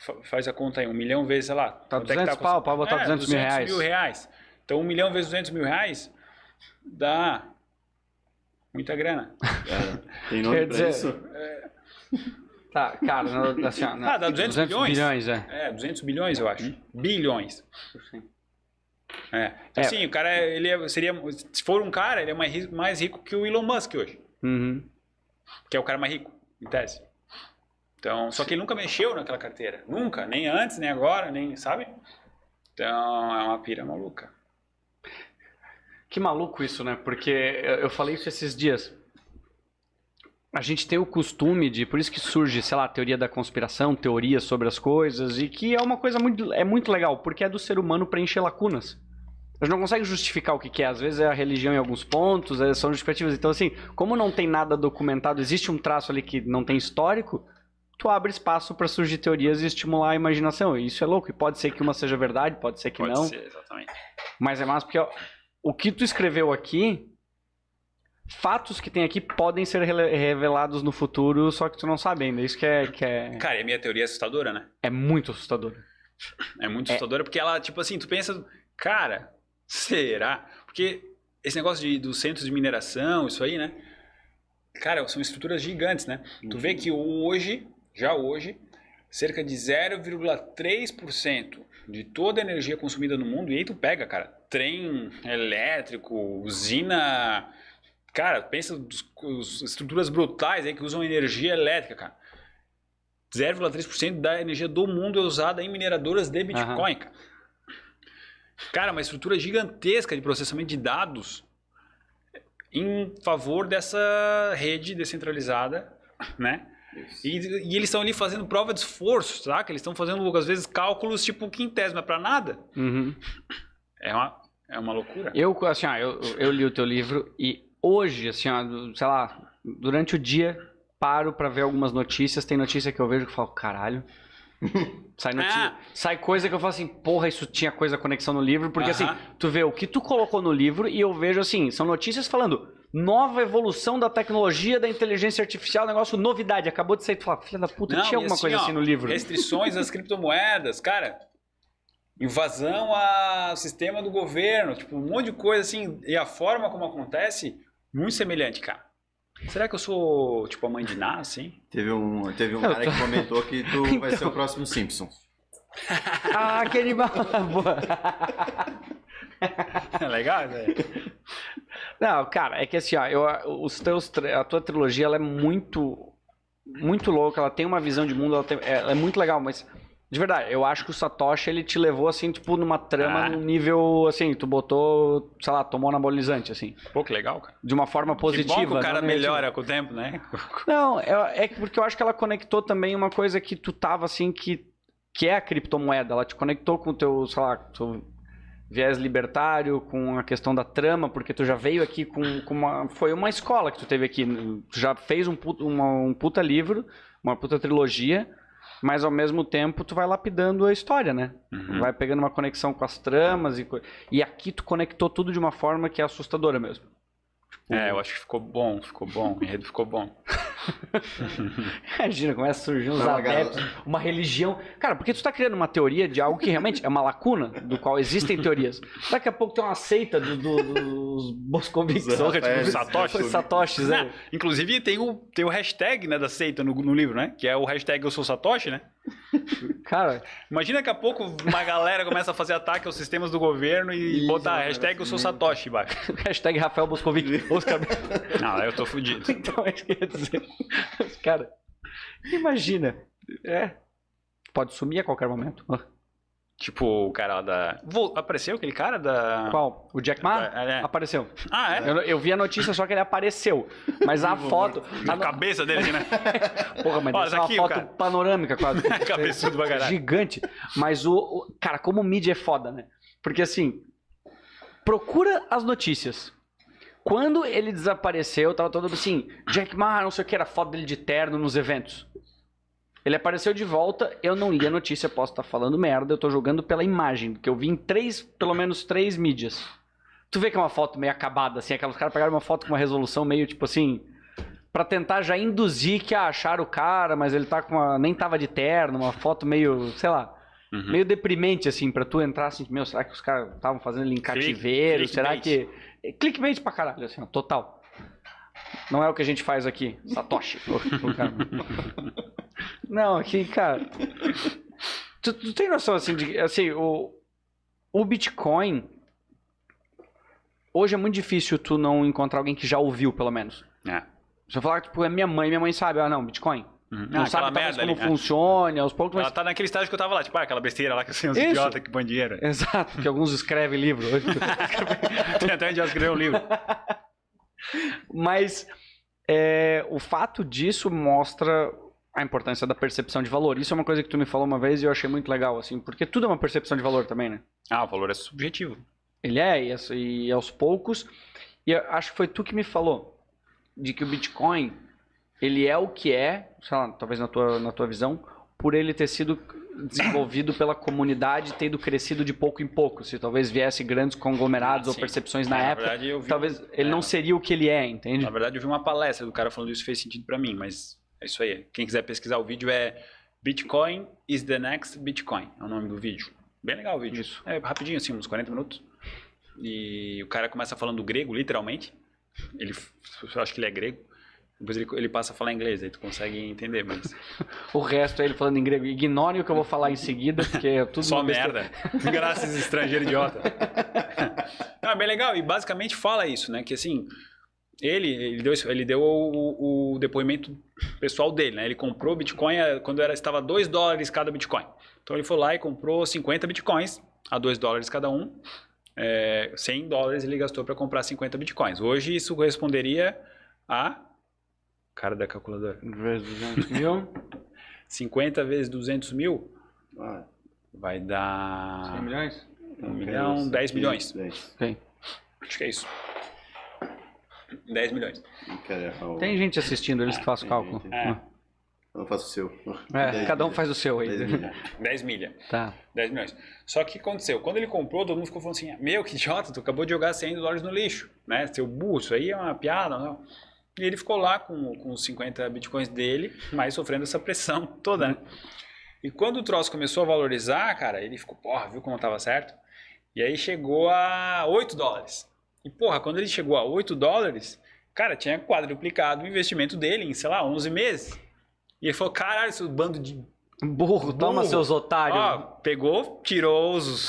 Fa- Faz a conta aí, um milhão vezes, sei lá. Tá quanto é que 200 com- pau, pode botar é, 200 mil reais. mil reais. Então, um milhão vezes 200 mil reais dá muita grana. Cara, tem nome Quer pra dizer- isso? Tá, cara, não- assim, ó, Ah, dá 200 bilhões? bilhões, é. É, 200 bilhões, eu acho. Bilhões. É. É. Então, assim, o cara, ele é- seria... Se for um cara, ele é mais rico, mais rico que o Elon Musk hoje. Uhum. Que é o cara mais rico, em tese. Então, só que ele nunca mexeu naquela carteira. Nunca. Nem antes, nem agora, nem... Sabe? Então, é uma pira maluca. Que maluco isso, né? Porque eu eu falei isso esses dias. A gente tem o costume de, por isso que surge, sei lá, a teoria da conspiração, teorias sobre as coisas, e que é uma coisa muito, é muito legal, porque é do ser humano preencher lacunas. A gente não consegue justificar o que, que é, às vezes é a religião em alguns pontos, é, são justificativas. Então, assim, como não tem nada documentado, existe um traço ali que não tem histórico, tu abre espaço para surgir teorias e estimular a imaginação. E isso é louco. E pode ser que uma seja verdade, pode ser que Pode não. ser, exatamente. Mas é massa porque ó, o que tu escreveu aqui, fatos que tem aqui podem ser revelados no futuro, só que tu não sabe ainda. Isso que é, que é, Cara, e a minha teoria é assustadora, né? é muito assustador. É muito assustadora porque ela, tipo assim, tu pensa, cara, será? Porque esse negócio de, dos centros de mineração, isso aí, né? Cara, são estruturas gigantes, né? Tu vê que hoje, já hoje, cerca de 0,3% de toda a energia consumida no mundo, e aí tu pega, cara, trem elétrico, usina. Cara, pensa os estruturas brutais aí que usam energia elétrica, cara. 0,3% da energia do mundo é usada em mineradoras de Bitcoin, cara. Cara, uma estrutura gigantesca de processamento de dados em favor dessa rede descentralizada, né? E, e eles estão ali fazendo prova de esforço, saca? Eles estão fazendo, às vezes, cálculos tipo quintésima para nada. Uhum. É uma, é uma loucura. Eu, assim, ó, eu, eu li o teu livro e hoje, assim, ó, sei lá, durante o dia, paro pra ver algumas notícias. Tem notícia que eu vejo que eu falo, caralho. Sai, notícia, Ah. sai coisa que eu falo assim, porra, isso tinha coisa conexão no livro, porque Aham. assim, tu vê o que tu colocou no livro e eu vejo assim, são notícias falando nova evolução da tecnologia da inteligência artificial, negócio novidade, acabou de sair, tu fala, filha da puta, Não, tinha alguma assim, coisa ó, assim no livro. Restrições às criptomoedas, cara. Invasão ao sistema do governo, tipo, um monte de coisa assim. E a forma como acontece, muito semelhante, cara. Será que eu sou, tipo, a mãe de Ná, assim? Teve um, teve um cara tô- que comentou que tu vai ser Então. o próximo Simpson. Ah, que animal. Boa. Legal, velho. Não, cara, é que assim, ó, eu, os teus, a tua trilogia ela é muito, muito louca, ela tem uma visão de mundo, ela, tem- é, ela é muito legal, mas de verdade, eu acho que o Satoshi ele te levou assim, tipo, numa trama Ah. num nível assim, tu botou, sei lá, tomou anabolizante assim, Pô, que legal, cara. de uma forma positiva. que bom que o cara negativa. melhora com o tempo, né? Não, é, é que porque eu acho que ela conectou também uma coisa que tu tava assim que que é a criptomoeda, ela te conectou com o teu, sei lá, teu viés libertário, com a questão da trama, porque tu já veio aqui com, com uma foi uma escola que tu teve aqui, tu já fez um puta, uma- um puta livro, uma puta trilogia, mas ao mesmo tempo tu vai lapidando a história, né? Uhum. Vai pegando uma conexão com as tramas e co- e aqui tu conectou tudo de uma forma que é assustadora mesmo. É, eu acho que ficou bom, ficou bom. O enredo ficou bom. Imagina, começa a surgir uns Não, adeptos, uma religião. Cara, porque tu tá criando uma teoria de algo que realmente é uma lacuna, do qual existem teorias. Daqui a pouco tem uma seita do- do- dos boscovics, tipo. Satoshi. os satoshis, né? Não, inclusive tem o, tem o hashtag né, da seita no, no livro, né? Que é o hashtag Eu Sou Satoshi, né? Cara, Imagina daqui a pouco uma galera começa a fazer ataque aos sistemas do governo e Isso, botar né, hashtag Eu Sou. Satoshi embaixo. hashtag Rafael Boscovic. Oscar... Não, eu tô fudido. então, é isso que eu ia dizer. Cara, imagina. É. Pode sumir a qualquer momento. Tipo, o cara lá da. Apareceu aquele cara da. Qual? O Jack Ma? É, é. Apareceu. Ah, é? Eu, eu vi a notícia, só que ele apareceu. Mas a foto. Na a no- cabeça dele, né? Porra, mas Olha, ser tá uma aqui foto cara. panorâmica quase. Cabeçudo pra caralho. Gigante. Mas o, o- Cara, como mídia é foda, né? Porque assim. Procura as notícias. Quando ele desapareceu, tava todo assim. Jack Ma, não sei o que, era foto dele de terno nos eventos. Ele apareceu de volta, eu não li a notícia, posso estar falando merda, eu tô jogando pela imagem, porque eu vi em três, pelo menos três mídias. Tu vê que é uma foto meio acabada, assim, aqueles caras pegaram uma foto com uma resolução meio tipo assim. Pra tentar já induzir que ah, acharam o cara, mas ele tá com uma. nem tava de terno, uma foto meio, sei lá, Uhum. meio deprimente, assim, pra tu entrar assim, meu, será que os caras estavam fazendo ele em cativeiro? será que. É Clickbait pra caralho, assim, total. Não é o que a gente faz aqui. Satoshi. Não, aqui, cara. Tu, tu tem noção, assim, de. Assim, o, o Bitcoin. Hoje é muito difícil tu não encontrar alguém que já ouviu, pelo menos. É. Se eu falar, tipo, é minha mãe, minha mãe sabe, ah, não, Bitcoin. Uhum. Não Ah, sabe merda como ali, né? funciona, aos poucos, Ela mas tá naquele estágio que eu tava lá, tipo, ah, aquela besteira lá que tem uns Isso. idiotas que põem dinheiro. Exato, que alguns escrevem livro. Tem até um idiota que escreveu um livro. Mas é, o fato disso mostra a importância da percepção de valor. Isso é uma coisa que tu me falou uma vez e eu achei muito legal, assim, porque tudo é uma percepção de valor também, né? Ah, o valor é subjetivo. Ele é, e, e aos poucos. E acho que foi tu que me falou de que o Bitcoin ele é o que é, sei lá, talvez na tua, na tua visão, por ele ter sido desenvolvido pela comunidade, tendo crescido de pouco em pouco. Se talvez viesse grandes conglomerados Ah, ou percepções na É, época, verdade, vi, talvez ele é. não seria o que ele é, entende? Na verdade, eu vi uma palestra do cara falando isso fez sentido pra mim, mas é isso aí. Quem quiser pesquisar o vídeo é Bitcoin is the next Bitcoin. É o nome do vídeo. Bem legal o vídeo. Isso. É rapidinho, assim, uns 40 minutos. E o cara começa falando grego, literalmente. Ele, eu acho que ele é grego. Depois ele, ele passa a falar inglês, aí tu consegue entender, mas O resto é ele falando em grego. Ignore o que eu vou falar em seguida, porque é tudo só merda. Graças estrangeiro idiota. Não, é bem legal. E basicamente fala isso, né? Que assim, ele, ele deu, ele deu o, o depoimento pessoal dele, né? Ele comprou Bitcoin eh, quando era, estava 2 dólares cada Bitcoin. Então ele foi lá e comprou 50 Bitcoins a 2 dólares cada um. É, 100 dólares ele gastou para comprar 50 bitcoins. Hoje isso corresponderia a. Cara da calculadora. Vezes 200 mil. 50 vezes 200 mil Ah, vai dar. 100 milhões? 1 milhão, 10 milhões. 10. Ok. Acho que é isso. 10 milhões. Tem gente assistindo, eles que fazem o cálculo. gente. É. Eu faço o seu. É, 10 cada um faz o seu aí. 10 milhas. 10 milha. Tá. 10 milhões. Só que o que aconteceu? Quando ele comprou, todo mundo ficou falando assim: Meu, que idiota, tu acabou de jogar 100 dólares no lixo, né? Seu burro, isso aí é uma piada, não. E ele ficou lá com, com os 50 bitcoins dele, mas sofrendo essa pressão toda, né? E quando o troço começou a valorizar, cara, ele ficou, porra, viu como tava certo? E aí chegou a 8 dólares. E, porra, quando ele chegou a 8 dólares, cara, tinha quadruplicado o investimento dele em, sei lá, 11 meses. E ele falou, caralho, esse bando de Burro, toma Burro. seus otários. Ó, pegou, tirou os,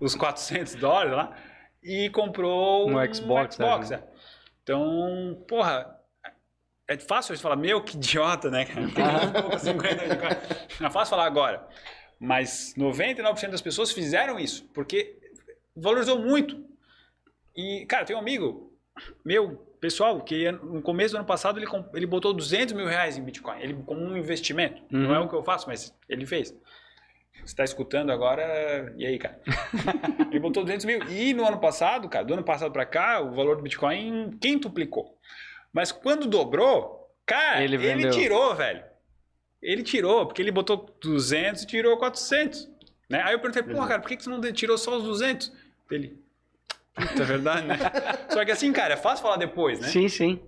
os 400 dólares lá e comprou Um Xbox, né? É. Então, porra, é fácil gente falar, meu, que idiota, né? cara? Tem Aham. um pouco, 50 de cara. Não é fácil falar agora. Mas 99% das pessoas fizeram isso, porque valorizou muito. E, cara, tem um amigo meu, pessoal, que no começo do ano passado ele, ele botou 200 mil reais em Bitcoin, ele como um investimento. Não Uhum. é o que eu faço, mas ele fez. Você está escutando agora, e aí, cara? ele botou 200 mil. E no ano passado, cara, do ano passado para cá, o valor do Bitcoin quintuplicou. Mas quando dobrou, cara, Ele ele, tirou, velho. Ele tirou, porque ele botou 200 e tirou 400. Né? Aí eu perguntei, porra, cara, por que que você não tirou só os 200? Ele, puta, é verdade, né? Só que assim, cara, é fácil falar depois, né? Sim, sim.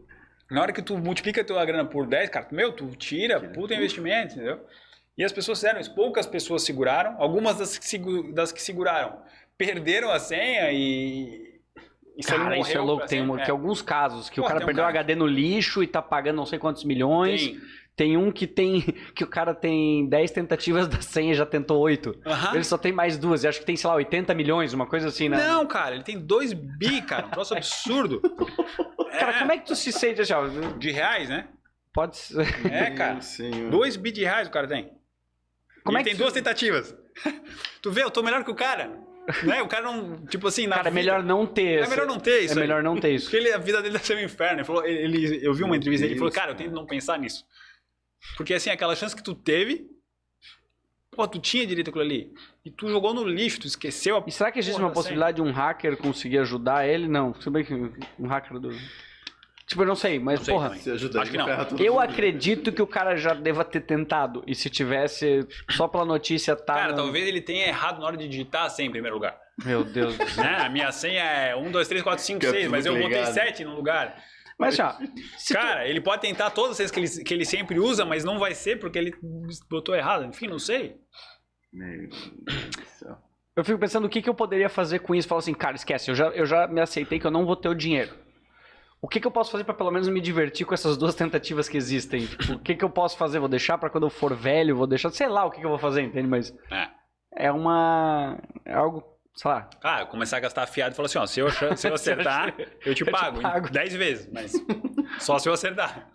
Na hora que tu multiplica a tua grana por 10, cara, meu, tu tira, puta investimento, entendeu? E as pessoas fizeram isso. Poucas pessoas seguraram. Algumas das que, segu- das que seguraram perderam a senha e... e ele Cara, isso é louco. Tem, uma- é. tem alguns casos que o Pô, cara tem um perdeu o HD no lixo e tá pagando não sei quantos milhões. Tem, Tem. um que tem. que o cara tem 10 tentativas da senha e já tentou 8. Aham. Ele só tem mais duas. E acho que tem, sei lá, 80 milhões, uma coisa assim, né? Não, cara, ele tem 2 bi, cara. Um troço absurdo. Cara, como é que tu se sente assim, ó? De reais, né? Pode ser. É, cara. Senhor. 2 bi de reais o cara tem. Como é que tem duas tentativas. tu vê, eu tô melhor que o cara. Né? O cara não, tipo assim, na Cara, é vida- melhor não ter. É melhor não ter isso É melhor não ter isso. Porque ele, a vida dele deve ser um inferno. Ele falou, ele, eu vi uma entrevista dele e falou, cara, eu tento não pensar nisso. Porque assim, aquela chance que tu teve, pô, tu tinha direito àquilo ali. E tu jogou no lixo, tu esqueceu a E será que existe uma possibilidade de um hacker conseguir ajudar ele? Não. Se bem que um hacker do. Tipo, eu não sei, mas Não sei porra. Se ajudar, Acho que não. Eu acredito que o cara já deva ter tentado. E se tivesse, só pela notícia tá. Cara, na- talvez ele tenha errado na hora de digitar a senha em primeiro lugar. Meu Deus do céu. Né? A minha senha é 1, 2, 3, 4, 5, Fica 6, mas eu botei ligado. 7 no lugar. Mas ó, se tu- Cara, ele pode tentar todas as vezes que ele, que ele sempre usa, mas não vai ser porque ele botou errado. Enfim, não sei. Meu Deus do céu. eu fico pensando o que, que eu poderia fazer com isso. Falar assim, cara, esquece, eu já, eu já me aceitei que eu não vou ter o dinheiro. O que, que eu posso fazer pra pelo menos me divertir com essas duas tentativas que existem? Tipo, o que, que eu posso fazer? Vou deixar pra quando eu for velho? Vou deixar. Sei lá o que, que eu vou fazer, entende? Mas É. é uma. É algo. Sei lá. Ah, começar a gastar fiado e falar assim, ó, se eu, se eu acertar, eu te pago, pago. em 10 vezes, mas só se eu acertar.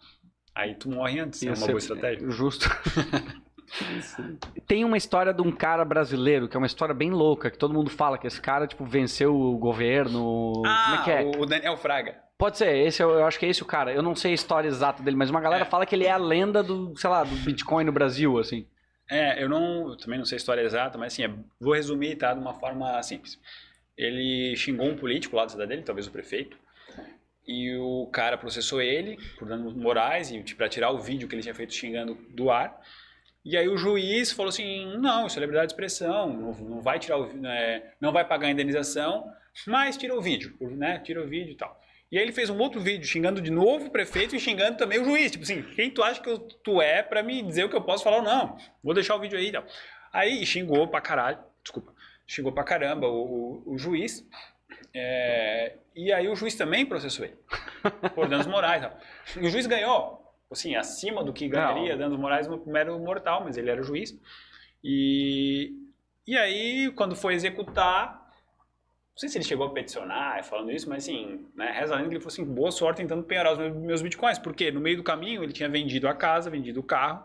Aí tu morre antes, é Ia uma boa estratégia. Justo. Tem uma história de um cara brasileiro, que é uma história bem louca, que todo mundo fala que esse cara, tipo, venceu o governo. Como é que é? o Daniel Fraga. Pode ser, esse eu, eu acho que é esse o cara. Eu não sei a história exata dele, mas uma galera É. fala que ele é a lenda do, sei lá, do Bitcoin no Brasil, assim. É, eu não, eu também não sei a história exata, mas assim, é- vou resumir, tá, de uma forma simples. Ele xingou um político lá da cidade dele, talvez o prefeito, e o cara processou ele por danos morais e para tirar o vídeo que ele tinha feito xingando do ar. E aí o juiz falou assim, não, isso é liberdade de expressão, não, não vai tirar o, é, não vai pagar a indenização, mas tira o vídeo, né? Tira o vídeo e tal. E aí ele fez um outro vídeo xingando de novo o prefeito e xingando também o juiz. Tipo assim, quem tu acha que eu- tu é pra me dizer o que eu posso falar ou não? Vou deixar o vídeo aí e tal. Aí xingou pra caralho, desculpa, xingou pra caramba o, o- o juiz. é, e aí o juiz também processou ele por danos morais. e tal. E o juiz ganhou, assim, acima do que ganharia danos morais no mero mortal, mas ele era o juiz. E, e aí, quando foi executar, não sei se ele chegou a peticionar falando isso, mas assim, né, reza a lenda que ele falou assim, boa sorte tentando penhorar os meus, meus bitcoins, porque no meio do caminho ele tinha vendido a casa, vendido o carro,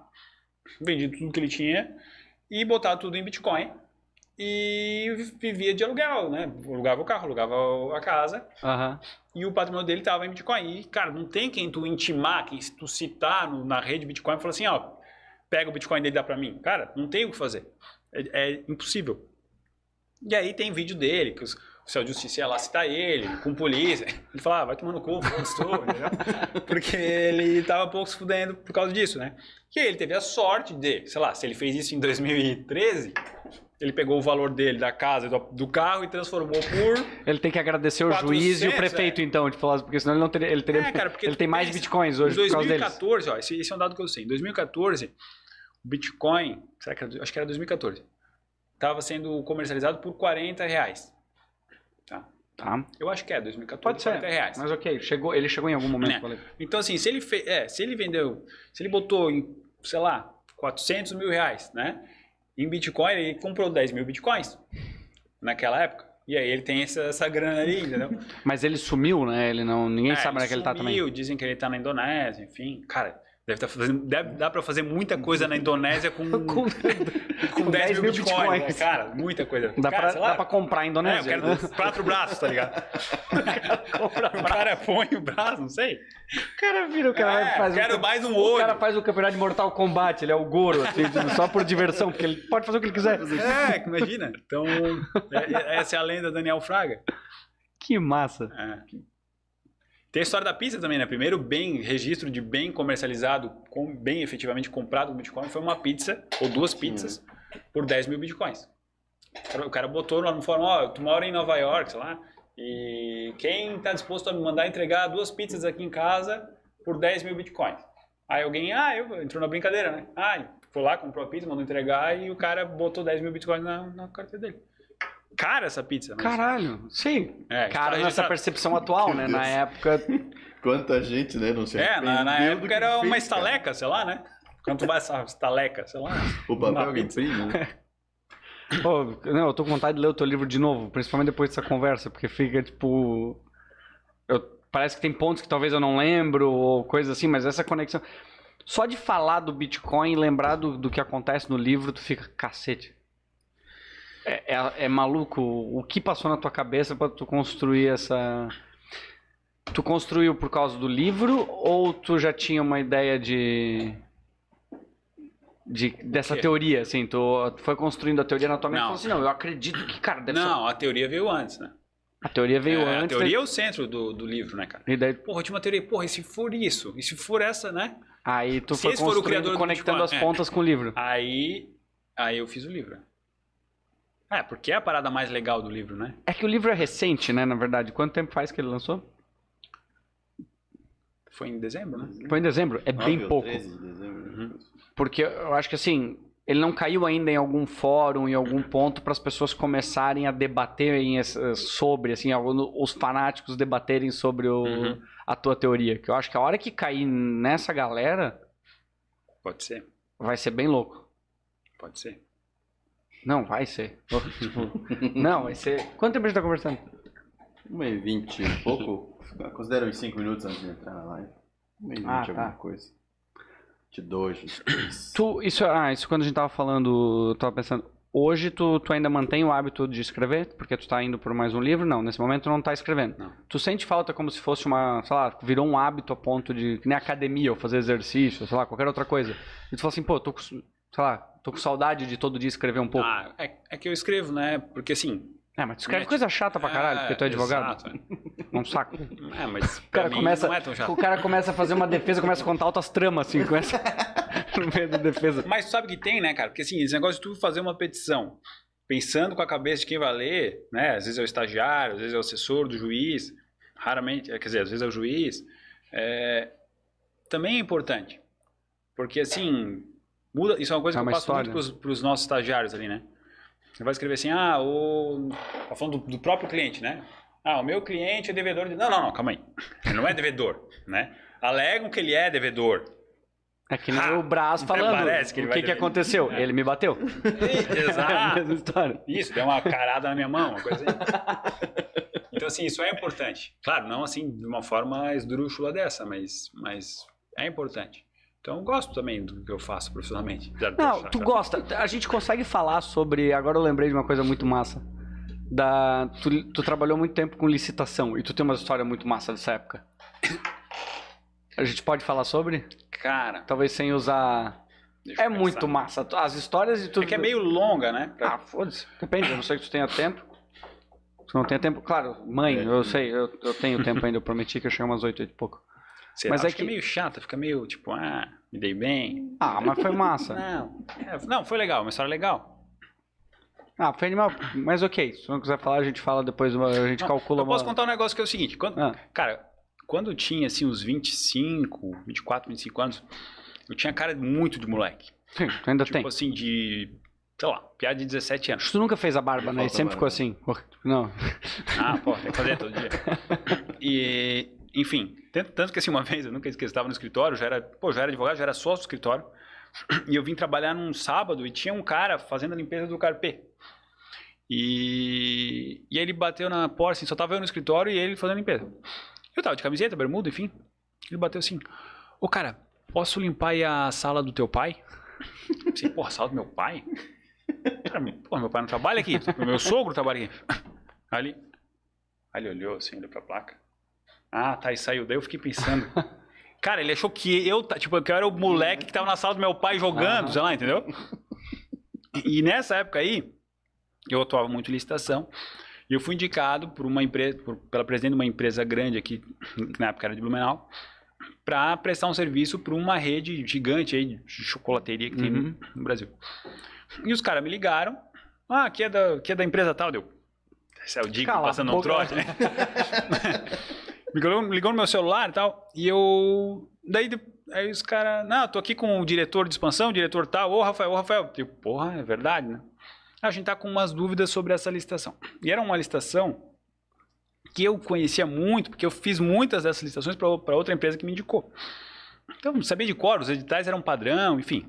vendido tudo que ele tinha e botado tudo em bitcoin. e vivia de aluguel, né? Alugava o carro, alugava a casa Aham. e o patrimônio dele estava em Bitcoin. E, cara, não tem quem tu intimar, quem tu citar no- na rede Bitcoin e falar assim, ó, pega o Bitcoin dele e dá pra mim. Cara, não tem o que fazer. É, é impossível. E aí tem vídeo dele, que os, o Céu Justiça ia lá citar ele, com polícia. Ele fala, ah, vai tomar no cu, gostou? Porque ele tava pouco se fudendo por causa disso, né? E aí ele teve a sorte de, sei lá, se ele fez isso em 2013, ele pegou o valor dele da casa, do, do carro e transformou por Ele tem que agradecer o 400, juiz e o é. prefeito, então, de falar, porque senão ele não teria. Ele, teria, É, cara, ele tem mais pensa, bitcoins hoje Em por causa deles. 2014, ó, esse, esse é um dado que eu sei. Em 2014, o Bitcoin, será que era, acho que era 2014, estava sendo comercializado por 40 reais. Tá? Tá. Eu acho que é 2014, Pode ser. 40 reais. Mas ok, chegou, ele chegou em algum momento. Né. Então, assim, se ele, fe... é, se ele vendeu, se ele botou em, sei lá, 400 mil reais, né? Em Bitcoin, ele comprou 10 mil Bitcoins naquela época. E aí ele tem essa, essa grana ali, entendeu? Mas ele sumiu, né? Ele não, ninguém É, sabe onde é que ele tá também. sumiu, Dizem que ele tá na Indonésia, enfim. Cara, deve tá fazendo, deve dar pra fazer muita coisa na Indonésia com, com, Com 10 mil bitcoins. bitcoins. né? Cara, muita coisa. Dá, dá pra comprar a é, eu Indonésia. quero né? quatro braços, tá ligado? o cara põe o braço, não sei. O cara vira, o cara É, faz quero o, mais um O olho. cara faz o campeonato de Mortal Kombat, ele é o Goro, assim, só por diversão, porque ele pode fazer o que ele quiser. É, imagina. Então, é- é- essa é a lenda Daniel Fraga. Que massa. É. Tem a história da pizza também, né? Primeiro bem, registro de bem comercializado, com, bem efetivamente comprado com Bitcoin, foi uma pizza, ou duas pizzas, por 10 mil Bitcoins. O cara, o cara botou lá no fórum, ó, tu mora em Nova York, sei lá, e quem tá disposto a me mandar entregar duas pizzas aqui em casa por 10 mil Bitcoins? Aí alguém, ah, eu, entrou na brincadeira, né? Ah, foi lá, comprou a pizza, mandou entregar, e o cara botou 10 mil Bitcoins na, na carteira dele. Cara, essa pizza. mas- Caralho, sim. É, Cara, tá nessa percepção atual, né? Na época. Quanta gente, né? Não se É, na, na época era uma fez, cara. estaleca, sei lá, né? Quando tu vai essa estaleca, sei lá. O papel Uma que imprime, né? Pô, não, eu tô com vontade de ler o teu livro de novo, principalmente depois dessa conversa, porque fica tipo. eu- parece que tem pontos que talvez eu não lembro, ou coisa assim, mas essa conexão. Só de falar do Bitcoin e lembrar do, do que acontece no livro, tu fica, cacete. É, é- é maluco o que passou na tua cabeça pra tu construir essa. Tu construiu por causa do livro ou tu já tinha uma ideia de. de dessa teoria, assim? Tu, foi construindo a teoria na tua mente e Não. falou assim: não, eu acredito que, cara, deve ser. Não, a teoria veio antes, né? A teoria veio É, antes. a teoria é o centro do, do livro, né, cara? E daí, Porra, eu tinha uma teoria, porra, e se for isso? E se for essa, né? aí tu Se foi for o construindo, criador do conectando as é. pontas com o livro. Aí, aí eu fiz o livro. É, porque é a parada mais legal do livro, né? É que o livro é recente, né, na verdade. Quanto tempo faz que ele lançou? Foi em dezembro, né? Foi em dezembro. É bem pouco. 13 de dezembro. Uhum. Porque eu acho que assim, ele não caiu ainda em algum fórum, em algum ponto, para as pessoas começarem a debaterem essa- sobre, assim, os fanáticos debaterem sobre o- Uhum. a tua teoria. Que eu acho que a hora que cair nessa galera, Pode ser, vai ser bem louco. pode ser. Não, vai ser. Tipo, não, vai ser. Quanto tempo a gente tá conversando? Uma e vinte e pouco. Considera uns 5 minutos antes de entrar na live. Uma e vinte Ah, tá. alguma coisa. 22, 23. Tu, isso, ah, isso quando a gente tava falando, eu tava pensando, hoje tu, tu ainda mantém o hábito de escrever? Porque tu tá indo por mais um livro? Não, nesse momento tu não tá escrevendo. Não. Tu sente falta como se fosse uma, sei lá, virou um hábito a ponto de, que nem academia, ou fazer exercício, sei lá, qualquer outra coisa. E tu fala assim, pô, tô sei lá, tô com saudade de todo dia escrever um pouco. Ah, é, é que eu escrevo, né? Porque assim. é, mas tu escreve Net- coisa chata pra caralho, porque tu é advogado. Exato. É um saco. É, mas O cara, começa, é o cara começa a fazer uma defesa, começa a contar altas tramas, assim, começa no meio da defesa. Mas tu sabe que tem, né, cara? Porque assim, esse negócio de tu fazer uma petição pensando com a cabeça de quem vai ler, né? Às vezes é o estagiário, às vezes é o assessor do juiz, raramente, é, quer dizer, às vezes é o juiz. é, também é importante. Porque assim, muda, isso é uma coisa É que uma eu passo história. muito pros, pros nossos estagiários ali, né? Você vai escrever assim, ah, o. Tá falando do, do próprio cliente, né? Ah, o meu cliente é devedor de. Não, não, não, calma aí. Ele não é devedor, né? Alegam que ele é devedor. É que nem Ah, o Brás falando. parece que ele o que, que aconteceu? É. Ele me bateu. É Exato. história. Isso, deu uma carada na minha mão, uma coisa assim. Então, assim, isso é importante. Claro, não assim de uma forma esdrúxula dessa, mas, mas é importante. Então eu gosto também do que eu faço profissionalmente. Não, tu gosta. A gente consegue falar sobre. Agora eu lembrei de uma coisa muito massa. Da, tu, tu trabalhou muito tempo com licitação e tu tem uma história muito massa dessa época. A gente pode falar sobre? Cara, Talvez sem usar. É eu muito pensar. massa. As histórias e tudo. É que é meio longa, né? Pra- Ah, foda-se. Depende, eu não sei se tu tenha tempo. Se não tem tempo, claro, mãe, É. eu sei, eu, eu tenho tempo ainda, eu prometi que eu cheguei umas 8, 8 e pouco. Sei Mas lá, é acho que... que- é meio chata, fica meio tipo, ah, me dei bem. Ah, mas foi massa. Não, é, não, foi legal, uma história legal. Ah, foi animal, mas ok, se não quiser falar, a gente fala depois, a gente Não, calcula eu posso uma... contar um negócio que é o seguinte, quando, Ah, cara, quando eu tinha assim uns 25, 24, 25 anos, eu tinha cara muito de moleque. sim, tu ainda Tipo tem. assim, de, sei lá, piada de 17 anos. Tu nunca fez a barba, né? E sempre ficou barba. assim. Não. Ah, pô, tem que fazer todo dia. E, enfim, tanto, que assim, uma vez, eu nunca esqueci, estava no escritório, já era, pô, já era advogado, já era sócio do escritório, e eu vim trabalhar num sábado e tinha um cara fazendo a limpeza do carpê. E, e aí ele bateu na porta, assim, só tava eu no escritório e ele fazendo a limpeza. Eu tava de camiseta, bermuda, enfim. Ele bateu assim, ô cara, posso limpar aí a sala do teu pai? Eu pensei, porra, a sala do meu pai? Cara, Pô, meu pai não trabalha aqui, meu sogro trabalha aqui. Ali, Aí ele olhou assim, olhou pra placa. Ah, tá, e saiu. Daí eu fiquei pensando. Cara, ele achou que eu, tipo, que eu era o moleque que tava na sala do meu pai jogando, sei lá, entendeu? E nessa época aí, eu atuava muito em licitação. E eu fui indicado por uma empresa, por- pela presidente de uma empresa grande aqui, que na época era de Blumenau, para prestar um serviço para uma rede gigante aí de chocolateria que tem no- Uhum. no Brasil. E os caras me ligaram. Ah, aqui é da, aqui é da empresa tal, deu. Esse é o Digo Cala passando um trote, né? ligou, ligou no meu celular e tal. E eu. Daí, aí os caras. Não, tô aqui com o diretor de expansão, o diretor tal. Ô, Rafael, ô, Rafael. Eu, porra, é verdade, né? A gente tá com umas dúvidas sobre essa licitação. E era uma licitação que eu conhecia muito, porque eu fiz muitas dessas licitações para outra empresa que me indicou. Então, sabia de cor, os editais eram padrão, enfim.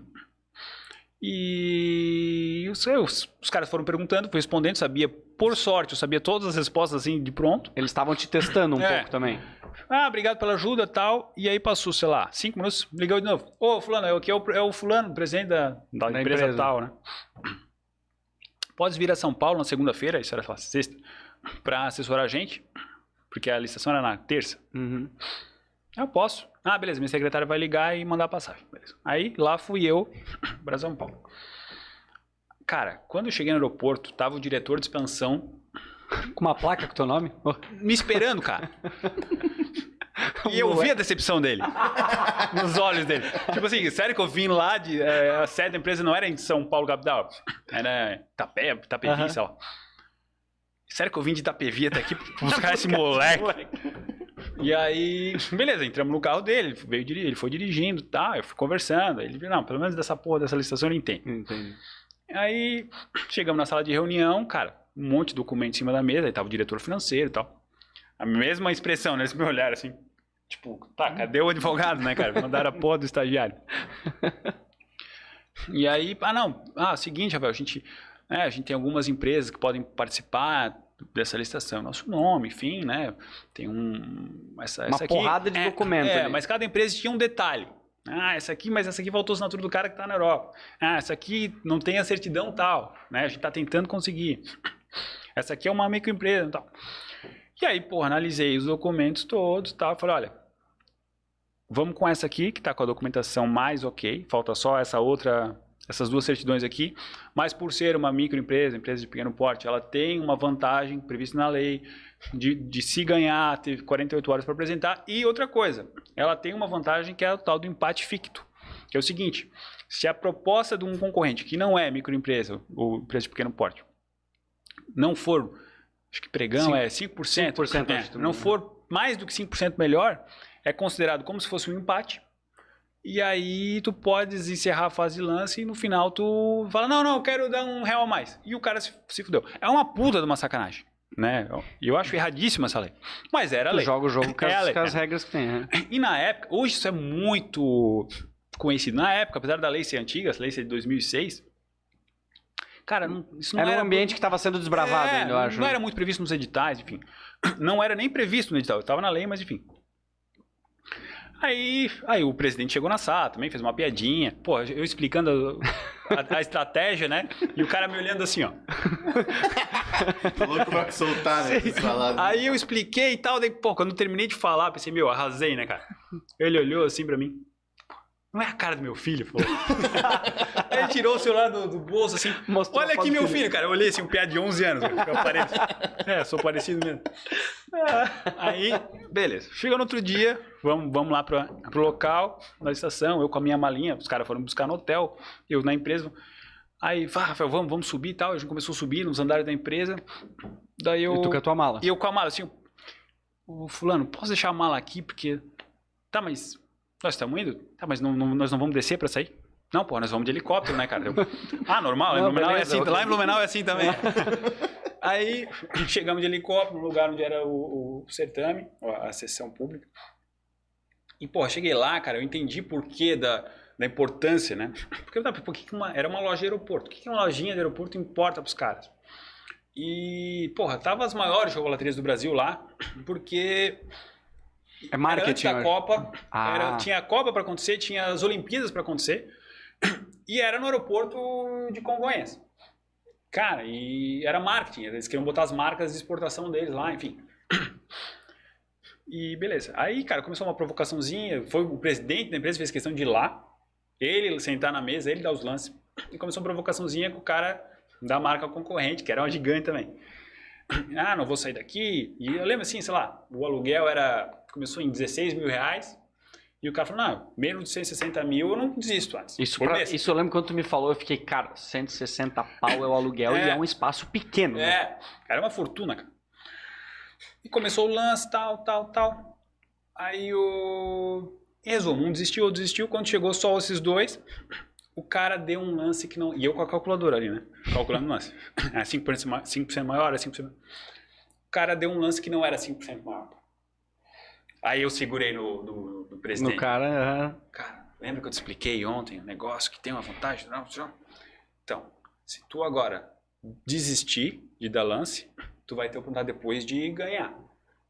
E os, os, os caras foram perguntando, fui respondendo, sabia, por sorte, eu sabia todas as respostas assim de pronto. Eles estavam te testando um É. pouco também. Ah, obrigado pela ajuda tal. E aí passou, sei lá, cinco minutos, ligou de novo. Ô, fulano, eu aqui é o, é o fulano, presidente da, da, Da empresa, empresa. tal, né? Pode vir a São Paulo na segunda-feira, isso era sei lá, sexta, pra assessorar a gente, porque a licitação era na terça. Uhum. Eu posso. Ah, beleza, minha secretária vai ligar e mandar a passagem. Beleza. Aí lá fui eu para São Paulo. Cara, quando eu cheguei no aeroporto, tava o diretor de expansão Com uma placa com teu nome? Oh. me esperando, cara. E eu vi a decepção dele. nos olhos dele. Tipo assim, sério que eu vim lá de. eh, a sede da empresa não era em São Paulo, capital. Era Itapé, Itapevi, Aham. sei lá. Sério que eu vim de Itapevi até aqui buscar esse moleque? E aí, beleza, entramos no carro dele, ele, veio, diri- ele foi dirigindo, tá, eu fui conversando, aí ele viu, não, pelo menos dessa porra, dessa licitação ele entende. Entendi. Aí, chegamos na sala de reunião, cara, um monte de documento em cima da mesa, aí tava o diretor financeiro e tal. A mesma expressão, né, eles me olharam assim, tipo, tá, cadê o advogado, né, cara? Mandaram a porra do estagiário. E aí, ah, não, ah, seguinte, Rafael, a gente, é, a gente tem algumas empresas que podem participar dessa licitação, nosso nome, enfim, né, tem um, essa, Uma essa aqui, porrada de é, documento É, ali. mas cada empresa tinha um detalhe. Ah, essa aqui, mas essa aqui faltou a assinatura do cara que está na Europa. Ah, essa aqui não tem a certidão tal, né? A gente está tentando conseguir. Essa aqui é uma microempresa e tal. E aí, porra, analisei os documentos todos tal. Falei, olha, vamos com essa aqui, que está com a documentação mais ok. Falta só essa outra, essas duas certidões aqui. Mas por ser uma microempresa, empresa de pequeno porte, ela tem uma vantagem prevista na lei de, de se ganhar, ter 48 horas para apresentar. E outra coisa, ela tem uma vantagem que é o tal do empate ficto. Que é o seguinte, se a proposta de um concorrente que não é microempresa ou empresa de pequeno porte, não for, acho que pregão Cinco- é 5%, 5%, é, não também. for mais do que 5% melhor, é considerado como se fosse um empate. E aí tu podes encerrar a fase de lance e no final tu fala, não, não, eu quero dar um real a mais. E o cara se, se fudeu. É uma puta de uma sacanagem. Né? E eu acho erradíssima essa lei. Mas era a Tu lei. joga o jogo com É as, com as regras que tem, né? E na época, hoje isso é muito conhecido. Na época, apesar da lei ser antiga, essa lei ser de 2006, cara, não, isso não Era era um ambiente que estava sendo desbravado é, ainda, eu acho. Não né? era muito previsto nos editais, enfim. Não era nem previsto no edital, estava na lei, mas enfim. Aí, aí o presidente chegou na sala também, fez uma piadinha. Pô, eu explicando a, a estratégia, né? E o cara me olhando assim, ó. Tô louco pra soltar, né? palavras. Aí eu expliquei e tal, daí, pô, quando eu terminei de falar, pensei, meu, arrasei, né, cara? Ele olhou assim pra mim. Não é a cara do meu filho, pô. Aí ele tirou o celular do, do bolso, assim. Mostrou Olha aqui meu filho. filho, cara. Eu olhei assim, um piá de 11 anos. eu pareço. É, sou parecido mesmo. Aí, beleza. Chega no outro dia, vamos, vamos lá pra, pro local, na estação, eu com a minha malinha, os caras foram buscar no hotel, eu na empresa. Aí, "Vá, Rafael, vamos, vamos subir e tal. A gente começou a subir nos andares da empresa. Daí eu. E tu com a tua mala. E eu com a mala, assim, o fulano, posso deixar a mala aqui, porque. Tá, mas. Nós estamos indo? Tá, mas não, não- nós não vamos descer pra sair? Não, pô, nós vamos de helicóptero, né, cara? Eu, ah, normal, em Não, Blumenau é beleza, assim, ok. lá em Blumenau é assim também. Aí chegamos de helicóptero no lugar onde era o, o certame, a sessão pública. E, pô, cheguei lá, cara, eu entendi por que da, da importância, né? Porque, tá, por que que uma, era uma loja de aeroporto. O que, que uma lojinha de aeroporto importa pros caras? E, porra, tava as maiores chocolaterias do Brasil lá, porque É era antes marketing. da. Copa, Ah. era- tinha a Copa para acontecer, tinha as Olimpíadas para acontecer, e era no aeroporto de Congonhas. Cara, e era marketing, eles queriam botar as marcas de exportação deles lá, enfim. E beleza. Aí, cara, começou uma provocaçãozinha, foi o presidente da empresa fez questão de ir lá, ele sentar na mesa, ele dar os lances, e começou uma provocaçãozinha com o cara da marca concorrente, que era uma gigante também. Ah, não vou sair daqui. E eu lembro assim, sei lá, o aluguel era começou em 16 mil reais, e o cara falou, não, menos de 160 mil eu não desisto antes. Isso, pra- isso eu lembro quando tu me falou, eu fiquei, cara, 160 pau é o aluguel É. e é um espaço pequeno. né? É, era uma fortuna, cara. E começou o lance, tal, tal, tal. Aí o. Em resumo, um desistiu, outro desistiu. Quando chegou só esses dois, o cara deu um lance que não. E eu com a calculadora ali, né? Calculando o lance. É 5% ma- 5% maior, é 5%. maior. O cara deu um lance que não era 5% maior. Aí eu segurei no, no, no presidente. No cara. Cara, lembra que eu te expliquei ontem um negócio que tem uma vantagem? Não, não. Então, se tu agora desistir de dar lance, tu vai ter oportunidade depois de ganhar.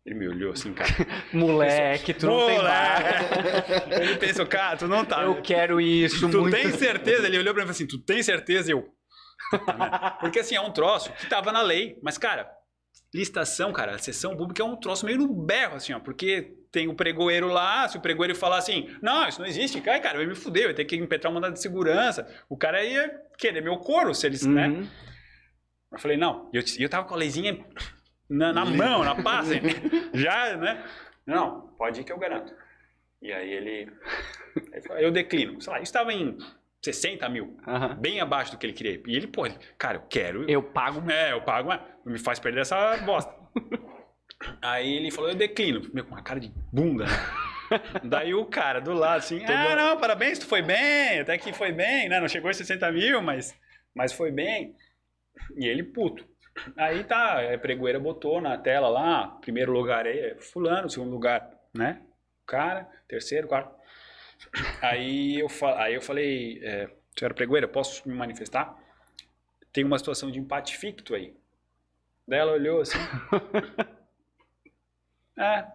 Ele me olhou assim, cara. moleque, tu não tem Moleque! Ele pensou, cara, tu não tá. Eu quero isso tu muito. tem certeza? Ele olhou pra mim e falou assim, tu tem certeza? Eu. Porque assim, é um troço que tava na lei, mas, cara, licitação, cara, a sessão pública é um troço meio no berro, assim, ó, porque tem o pregoeiro lá, se o pregoeiro falar assim, não, isso não existe, cara, cara, vai me fuder, vai ter que impetrar um mandado de segurança, o cara ia querer meu couro, se eles, né? Uhum. Eu falei, não, eu, eu tava com a leizinha na, na mão, na pasta, já, né? Não, pode ir que eu garanto. E aí ele, ele falou, eu declino, sei lá, estava em 60 mil, bem abaixo do que ele queria. E ele, pô, ele, cara, eu quero, Eu pago. é, eu pago, mas não me faz perder essa bosta. Aí ele falou, eu declino. Meu, com uma cara de bunda, né? Daí o cara do lado, assim, ah, não, parabéns, tu foi bem, até que foi bem, né? Não chegou em 60 mil, mas, mas foi bem. E ele puto. Aí tá, a pregoeira botou na tela lá, primeiro lugar é fulano, segundo lugar, né? Cara, terceiro, quarto. Aí eu, aí eu falei, é, senhora pregoeira, posso me manifestar? Tem uma situação de empate ficto aí. Daí ela olhou assim. é,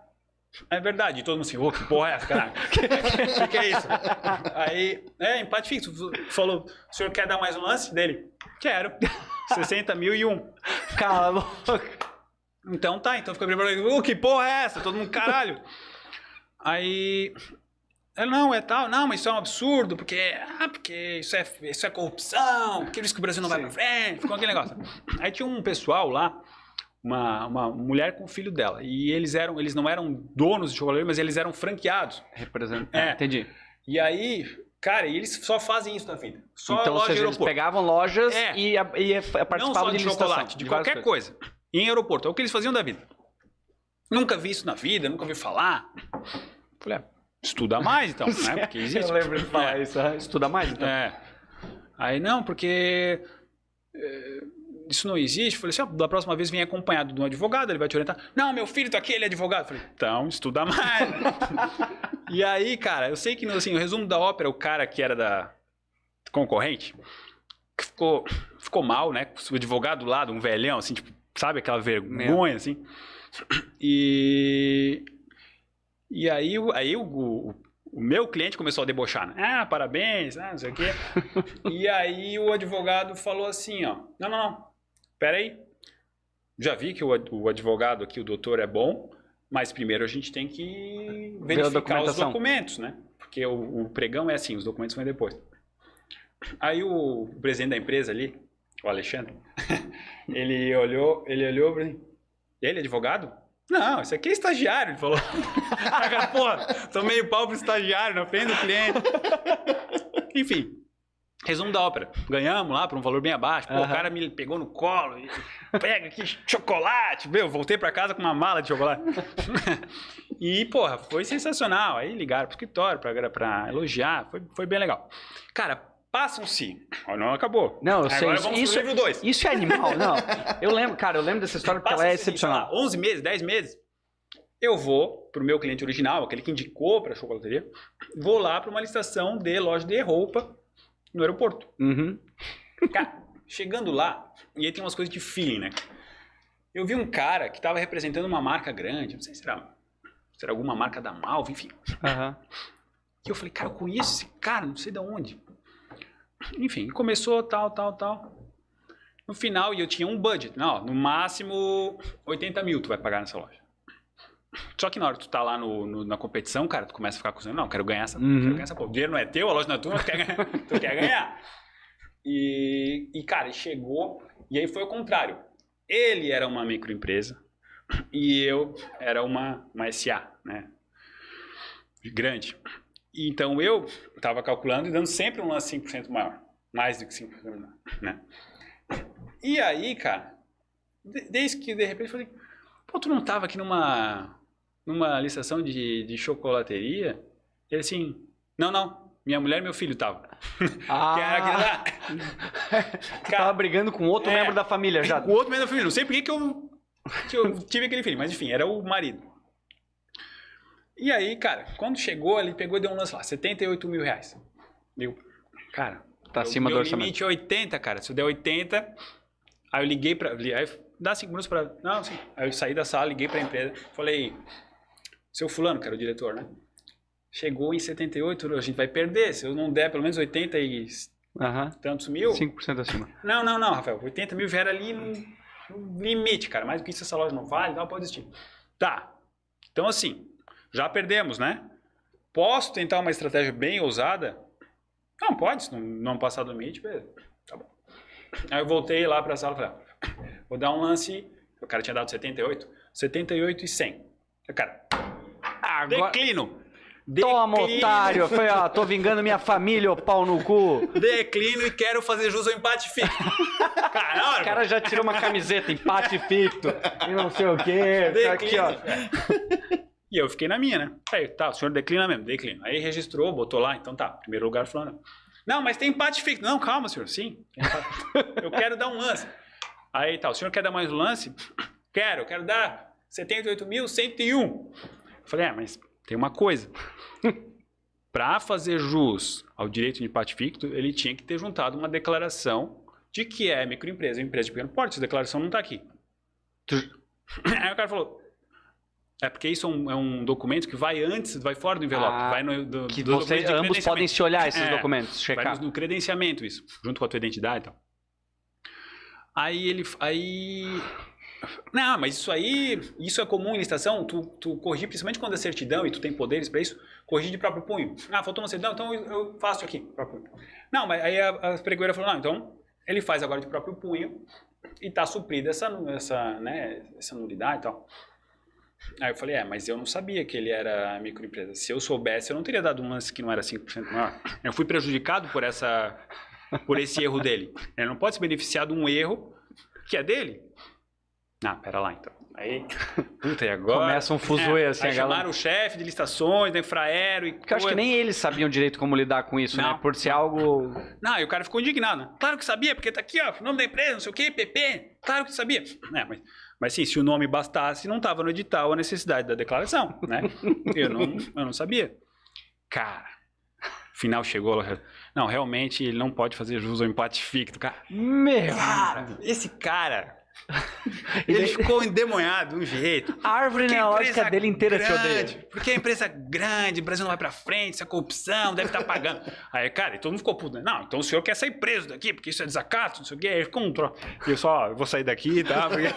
é verdade. E todo mundo assim, ô, que porra é essa, caralho? O que, que é isso? Aí, é, empate ficto. Falou, o senhor quer dar mais um lance dele? Quero. 60 mil e um. Cala a boca. Então tá, então fica preparado. Ô, que porra é essa? Todo mundo, caralho. Aí. Ela, não, é tal, não, mas isso é um absurdo, porque, ah, porque isso é, isso é corrupção, porque isso que o Brasil não vai pra frente, ficou aquele negócio. Aí tinha um pessoal lá, uma, uma mulher com o filho dela, e eles eram, eles não eram donos de chocolate, mas eles eram franqueados. Representa. É. Entendi. E aí, cara, e eles só fazem isso na vida. Só então, ou loja de seja, eles pegavam lojas É. e, e a- Não participavam só de, de chocolate, de, várias qualquer coisa. Em aeroporto. É o que eles faziam da vida. Nunca vi isso na vida, nunca ouvi falar. Falei, ah, estuda mais então, né? Porque existe. Eu lembro de falar É. isso. Estuda mais, então. É. Aí, não, porque é, isso não existe. Falei assim, ó, da próxima vez vem acompanhado de um advogado, ele vai te orientar. Não, meu filho tá aqui, ele é advogado. Falei, então, estuda mais. e aí, cara, eu sei que assim, o resumo da ópera, o cara que era da concorrente, ficou, ficou mal, né? O advogado do lado, um velhão, assim, tipo, sabe aquela vergonha, assim. E... E aí, o- aí o, o, o meu cliente começou a debochar, né? Ah, parabéns, ah, não sei o quê. e aí o advogado falou assim, ó, não, não, não, peraí, já vi que o, ad- o advogado aqui, o doutor, é bom, mas primeiro a gente tem que verificar os documentos, né? Porque o, o pregão é assim, os documentos vêm depois. Aí o, o presidente da empresa ali, o Alexandre, ele olhou, ele olhou mim, ele é advogado? Não, isso aqui é estagiário, ele falou. Aí, cara, porra, tomei o pau pro estagiário na frente do cliente. Enfim, resumo da ópera. Ganhamos lá por um valor bem abaixo. Pô, Aham. O cara me pegou no colo. e Pega aqui chocolate. Meu, voltei pra casa com uma mala de chocolate. e, porra, foi sensacional. Aí ligaram pro escritório pra, pra elogiar. Foi, foi bem legal. Cara, passam-se. Não acabou. Não, eu sei. Agora Isso, vamos isso, pro livro 2. isso é animal, não. Eu lembro, cara, eu lembro dessa história porque ela é excepcional. 11 meses, 10 meses. Eu vou pro meu cliente original, aquele que indicou para a chocolateria, vou lá para uma licitação de loja de roupa no aeroporto. Uhum. Cara, chegando lá, e aí tem umas coisas de feeling, né? Eu vi um cara que estava representando uma marca grande, não sei se era, se era alguma marca da Malva, enfim. Aham. E eu falei, cara, eu conheço esse cara, não sei de onde. Enfim, começou tal, tal, tal. No final, e eu tinha um budget. Não, no máximo 80 mil tu vai pagar nessa loja. Só que na hora que tu tá lá no, no- na competição, cara, tu começa a ficar com não, quero ganhar essa, Uhum. quero ganhar essa porra. O dinheiro não é teu, a loja não é tua, tu quer ganhar. tu quer ganhar. E, e, cara, chegou, e aí foi o contrário. Ele era uma microempresa e eu era uma, uma SA, né? Grande. E Então eu estava calculando e dando sempre um lance 5% maior. Mais do que 5% maior, né? E aí, cara, de- desde que de repente eu falei, pô, tu não tava aqui numa, numa licitação de, de chocolateria? Ele assim, não, não, minha mulher e meu filho estavam. Ah, Que era aquele lá. tava brigando com outro É. membro da família já. O outro meu filho, não sei por que que eu, que eu tive aquele filho, mas enfim, era o marido. E aí, cara, quando chegou, ele pegou e deu um lance lá, 78 mil reais. Eu, cara, Tá acima do orçamento. limite é 80, cara. Se eu der 80, aí eu liguei pra. Aí dá 5 minutos pra. Não, sim. Aí eu saí da sala, liguei pra empresa, falei, seu fulano, que era o diretor, né? Chegou em 78, a gente vai perder. Se eu não der pelo menos 80 e Aham. tantos mil. 5% acima. Não, não, não, Rafael. 80 mil já era ali no, no limite, cara. Mais do que isso, essa loja não vale, não pode existir. Tá. Então, assim, já perdemos, né? Posso tentar uma estratégia bem ousada? Não, pode. Se não, não passar do limite, beleza. Tá bom. Aí eu voltei lá pra sala e falei, ah, vou dar um lance. O cara tinha dado 78. 78 e 100. Eu, Cara, Agora... declino. Toma, Declino. otário! Falei, ó, tô vingando minha família, ô pau no cu. Declino e quero fazer jus ao empate fixo. Cara, na hora, O cara já tirou uma camiseta, empate ficto, e não sei o quê. Tá aqui, ó. E eu fiquei na minha, né? Aí, tá, o senhor declina mesmo, declina. Aí registrou, botou lá, então tá, primeiro lugar fulano. Não, mas tem empate fixo. Não, calma, senhor, sim. eu quero dar um lance. Aí tá, o senhor quer dar mais um lance? Quero, quero dar 78.101. Eu falei, é, mas tem uma coisa. Para fazer jus ao direito de empate ficto, ele tinha que ter juntado uma declaração de que é microempresa, empresa de pequeno porte. Essa declaração não está aqui. Aí o cara falou, é porque isso é um, é um documento que vai antes, vai fora do envelope, Ah, vai no do, Que do você, ambos podem se olhar esses É, documentos, Vai checar. no, no credenciamento isso, junto com a tua identidade e tal. Aí ele, aí... Não, mas isso aí, isso é comum em licitação, tu, tu corrigir, principalmente quando é certidão e tu tem poderes para isso, corrigir de próprio punho. Ah, faltou uma certidão, então eu, faço aqui, próprio punho. Não, mas aí a, a pregoeira falou, não, então ele faz agora de próprio punho e tá suprida essa, essa, né, essa nulidade e tal. Aí eu falei, é, mas eu não sabia que ele era microempresa. Se eu soubesse, eu não teria dado um lance que não era 5% maior. Eu fui prejudicado por essa por esse erro dele. Ele não pode se beneficiar de um erro que é dele. Ah, pera lá então. Aí, puta, e agora? Começa um fuzuê, assim, aí a galera- chamaram o chefe de licitações, da Infraero e Porque eu acho que nem eles sabiam direito como lidar com isso, né? Não. Por ser algo. Não, e o cara ficou indignado. né? Claro que sabia, porque tá aqui, ó, o nome da empresa, não sei o quê, PP. Claro que sabia. É, mas, mas sim, se o nome bastasse, não tava no edital a necessidade da declaração, né? Eu não, eu não sabia. Cara, final chegou, ela- não, realmente ele não pode fazer jus ao empate ficto, cara. Meu! Cara, esse cara, Ele ficou endemoniado de um jeito. A árvore neológica dele inteira te grande, odeia. Porque a empresa é grande, o Brasil não vai pra frente, essa corrupção, deve estar pagando. Aí, cara, e todo mundo ficou puto. né? Não, então o senhor quer sair preso daqui, porque isso é desacato, não sei o quê. Aí ficou um tro... E eu só, eu vou sair daqui, tá? Porque...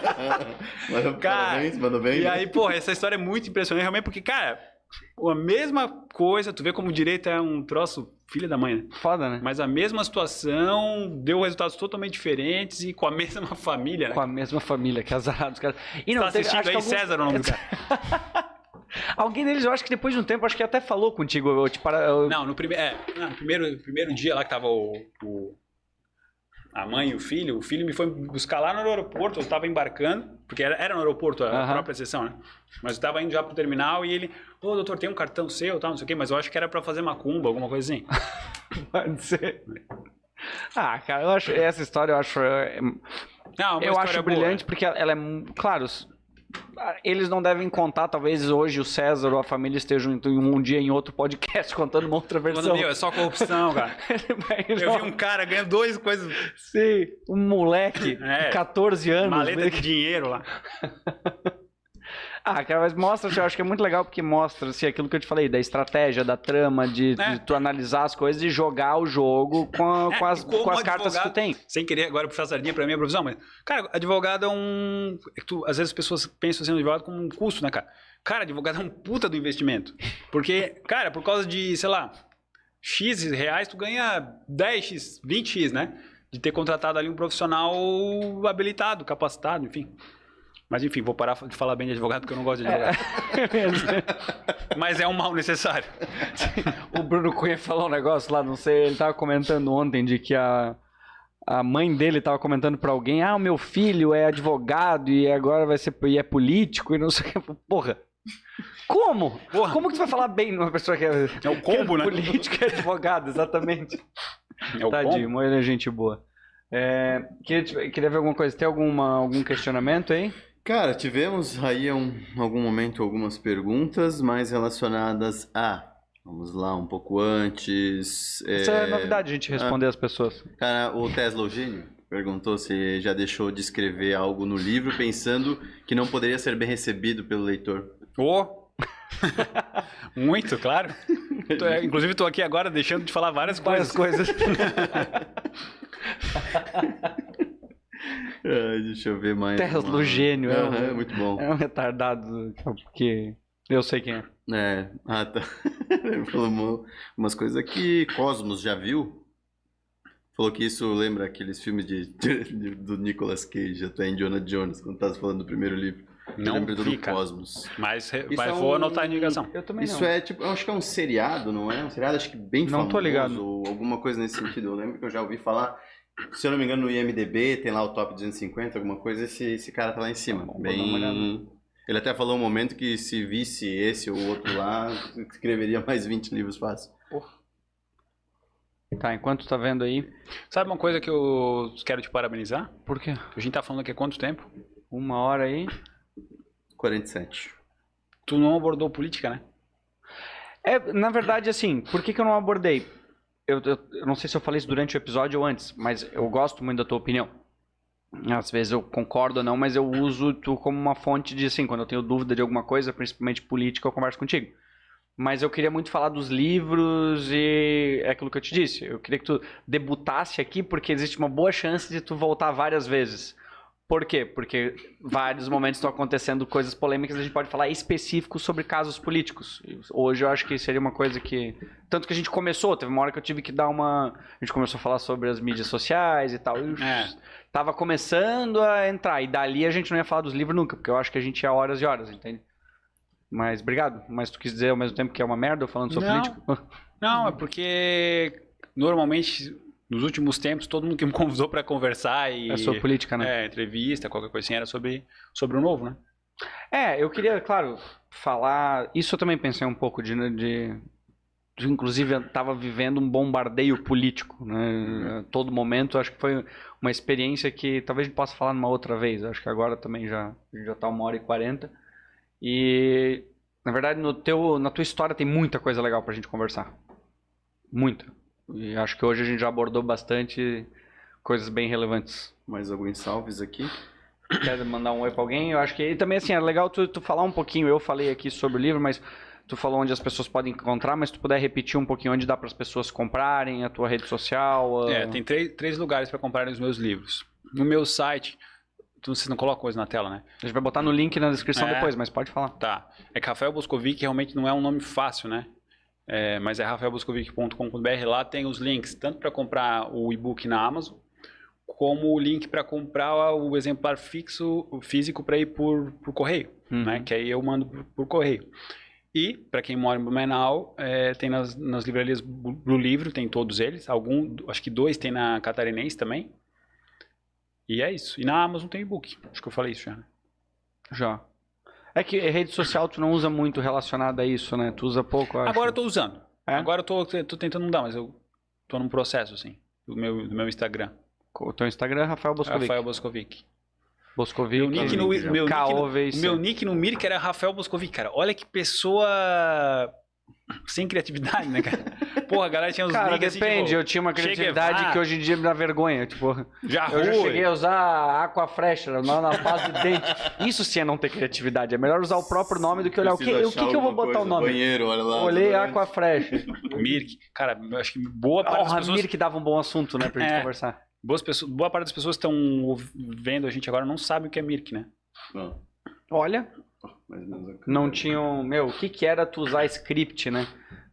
Mandou Cara, parabéns, mandou bem. E né? aí, porra, essa história é muito impressionante, realmente, porque, cara, a mesma coisa, tu vê como o direito é um troço filha da mãe, né? Foda, né? Mas a mesma situação deu resultados totalmente diferentes e com a mesma família, né? Com a mesma família, que azarado os caras. E não, tá teve- assistindo aí, alguns- César, o nome do cara. Alguém deles, eu acho que depois de um tempo, acho que até falou contigo. Eu, te para... eu- Não, no, prime... é, não, no primeiro, primeiro dia lá que tava o, o- a mãe e o filho, o filho me foi buscar lá no aeroporto, eu tava embarcando, porque era, era no aeroporto a Aham. própria sessão, né? Mas eu tava indo já pro terminal e ele, ô doutor, tem um cartão seu, tal, não sei o quê, mas eu acho que era pra fazer macumba, alguma coisa assim. Pode ser. Ah, cara, eu acho essa história eu acho é, Não, uma eu acho boa. brilhante porque ela é claro, eles não devem contar, talvez hoje o César ou a família estejam em um dia em outro podcast contando uma outra versão. meu, é só corrupção, cara. Eu vi um cara ganhando dois coisas, Sim, um moleque É. de 14 anos. maleta né? de dinheiro lá. Ah, cara, mas mostra, eu acho que é muito legal porque mostra assim, aquilo que eu te falei, da estratégia, da trama, de, É. de tu analisar as coisas e jogar o jogo com, É, com as, com as cartas que tu tem. Sem querer agora puxar a sardinha pra minha profissão, mas, cara, advogado é um. é tu- às vezes as pessoas pensam assim advogado como um custo, né, cara? Cara, advogado é um puta do investimento. Porque, cara, por causa de, sei lá, X reais, tu ganha 10x, 20x, né? De ter contratado ali um profissional habilitado, capacitado, enfim. Mas enfim, vou parar de falar bem de advogado porque eu não gosto de advogado. Mas é um mal necessário. o Bruno Cunha falou um negócio lá, não sei, ele tava comentando ontem de que a, a mãe dele tava comentando pra alguém, ah, o meu filho é advogado e agora vai ser e é político e não sei o que. Porra! Como? Porra. Como que tu vai falar bem numa pessoa que é, É o combo, é né? político e advogado, exatamente. É o Tadinho, combo. ele é gente boa. É, queria, queria ver alguma coisa. Tem alguma, algum questionamento aí? Cara, tivemos aí um, em algum momento algumas perguntas mais relacionadas a. Vamos lá, um pouco antes. Isso é é, novidade, a gente responder as pessoas. Cara, o Tesla o Gênio perguntou se já deixou de escrever algo no livro pensando que não poderia ser bem recebido pelo leitor. Ô! Muito, claro. Tô- é, inclusive, estou aqui agora deixando de falar várias Várias coisas. coisas. Deixa eu ver mais. Tesla uma- o gênio, é um- muito bom. É um retardado, porque eu sei quem é. É, ah tá. Ele falou uma- umas coisas aqui. Cosmos, já viu? Falou que isso lembra aqueles filmes de, de- do Nicolas Cage, até Jonah Jones, quando tava falando do primeiro livro. Não lembra do. Cosmos. Mas, mas é vou um- anotar a indicação. Eu também Isso não. é tipo, eu acho que é um seriado, não é? Um seriado acho que bem Não famoso. tô ligado. Ou alguma coisa nesse sentido. Eu lembro que eu já ouvi falar. Se eu não me engano, no IMDB tem lá o top 250, alguma coisa, esse, esse cara tá lá em cima. Bom, vou dar uma bem. Ele até falou um momento que se visse esse ou outro lá, escreveria mais 20 livros fácil. Tá, enquanto tu tá vendo aí. Sabe uma coisa que eu quero te parabenizar? Por quê? A gente tá falando aqui há quanto tempo? Uma hora aí. 47. Tu não abordou política, né? É, na verdade, assim, por que, que eu não abordei? Eu, eu, eu não sei se eu falei isso durante o episódio ou antes, mas eu gosto muito da tua opinião. Às vezes eu concordo ou não, mas eu uso tu como uma fonte de, assim, quando eu tenho dúvida de alguma coisa, principalmente política, eu converso contigo. Mas eu queria muito falar dos livros e é aquilo que eu te disse. Eu queria que tu debutasse aqui porque existe uma boa chance de tu voltar várias vezes. Por quê? Porque vários momentos estão acontecendo coisas polêmicas, a gente pode falar específicos sobre casos políticos. Hoje eu acho que seria uma coisa que. Tanto que a gente começou, teve uma hora que eu tive que dar uma. A gente começou a falar sobre as mídias sociais e tal. E É. tava começando a entrar. E dali a gente não ia falar dos livros nunca, porque eu acho que a gente ia horas e horas, entende? Mas obrigado. Mas tu quis dizer ao mesmo tempo que é uma merda eu falando sobre Não. político? Não, é porque normalmente, nos últimos tempos, todo mundo que me convidou pra conversar e. É sobre política, né? É, entrevista, qualquer coisa assim, era sobre, sobre o novo, né? É, eu queria, claro, falar. Isso eu também pensei um pouco de. de, de, inclusive, eu estava vivendo um bombardeio político, né? A todo momento. Acho que foi uma experiência que talvez a gente possa falar numa outra vez. Acho que agora também já já está uma hora e quarenta. E na verdade, no teu, na tua história tem muita coisa legal pra gente conversar. Muita. E acho que hoje a gente já abordou bastante coisas bem relevantes. Mais alguns salves aqui. Quer mandar um oi pra alguém? Eu acho que. E também, assim, é legal tu, tu falar um pouquinho. Eu falei aqui sobre o livro, mas tu falou onde as pessoas podem encontrar, mas tu puder repetir um pouquinho onde dá para as pessoas comprarem, a tua rede social. a- É, tem três, três lugares para comprarem os meus livros. No meu site, tu, você não coloca coisa na tela, né? A gente vai botar no link na descrição É. depois, mas pode falar. Tá. É que Rafael Boscovic realmente não é um nome fácil, né? É, mas é rafaelboscovic.com.br. Lá tem os links, tanto para comprar o e-book na Amazon, como o link para comprar o exemplar fixo, físico, para ir por, por correio, Uhum. né? Que aí eu mando por, por correio. E, para quem mora em Blumenau, é, tem nas, nas livrarias Blue Livro, tem todos eles. Algum, acho que dois tem na Catarinense também. E é isso. E na Amazon tem e-book. Acho que eu falei isso já. né? Já. É que rede social tu não usa muito relacionada a isso, né? Tu usa pouco, acho. Agora eu tô usando. É? Agora eu tô, tô tentando mudar, mas eu tô num processo, assim, do meu, do meu Instagram. O teu Instagram é Rafael Boscovic. Rafael Boscovic. Boscovic. Meu nick, no, meu, nick no, meu nick no Mirk era Rafael Boscovic, cara. Olha que pessoa sem criatividade, né, cara? Porra, a galera tinha uns Cara, assim, depende. tipo, eu tinha uma criatividade que hoje em dia me dá vergonha. Tipo, já eu já cheguei a usar Aquafresh lá na base de dente. Isso sim é não ter criatividade. É melhor usar o próprio nome do que olhar o que, o que, que eu vou botar o nome. Banheiro, olha lá. Olhei. Aquafresh. Mirk. Cara, eu acho que boa parte Oh, das pessoas... Que dava um bom assunto, né, pra gente É. conversar. Boas pessoas, boa parte das pessoas que estão vendo a gente agora não sabe o que é Mirk, né? Não, Olha, mais ou menos a- não tinham. Meu, o que que era tu usar script, né?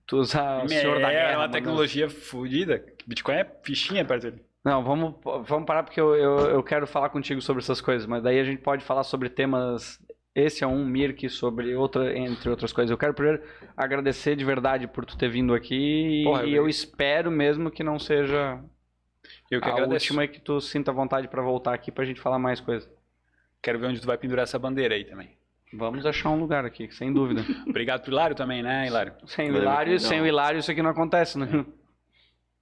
Tu usar o Senhor da é Guerra. uma mano. tecnologia fodida. Bitcoin é fichinha perto dele. Não, vamos, vamos parar porque eu, eu, eu quero falar contigo sobre essas coisas, mas daí a gente pode falar sobre temas. Esse é um, Mirk, sobre outra, entre outras coisas. Eu quero primeiro agradecer de verdade por tu ter vindo aqui Porra, e eu- eu espero mesmo que não seja Eu que a agradeço. última e que tu sinta vontade pra voltar aqui pra gente falar mais coisas. Quero ver onde tu vai pendurar essa bandeira aí também. Vamos achar um lugar aqui, sem dúvida. Obrigado pro Hilário também, né, Hilário? Sem o Hilário, não. sem o Hilário isso aqui não acontece, né?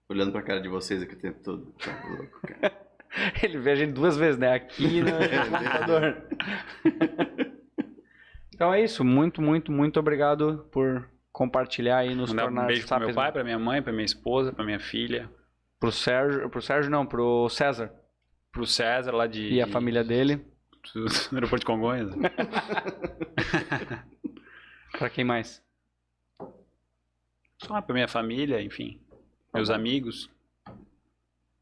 Olhando pra cara de vocês aqui o tempo todo. Tá louco, cara. Ele vê a gente duas vezes, né? Aqui no computador. então é isso. Muito, muito, muito obrigado por compartilhar e nos Mandar tornar um beijo pro meu pai, pra minha mãe, pra minha esposa, pra minha filha, Pro Sérgio, pro Sérgio não, pro César pro César lá de... e a família dele. do aeroporto de Congonhas. Pra quem mais? Só pra minha família, enfim. Meus amigos.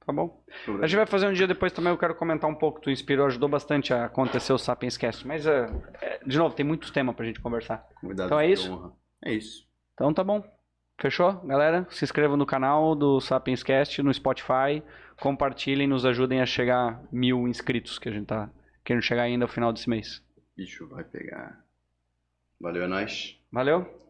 Tá bom. A gente vai fazer um dia depois também, eu quero comentar um pouco. Tu inspirou, ajudou bastante a acontecer o Sapiens Cast. Mas, é, é, de novo, tem muitos temas pra gente conversar. Convidado Então é isso? honra. É isso. Então tá bom. Fechou, galera? Se inscrevam no canal do Sapiens Cast no Spotify. Compartilhem, nos ajudem a chegar a mil inscritos, que a gente tá querendo chegar ainda ao final desse mês. Bicho vai pegar. Valeu, é nóis. Valeu?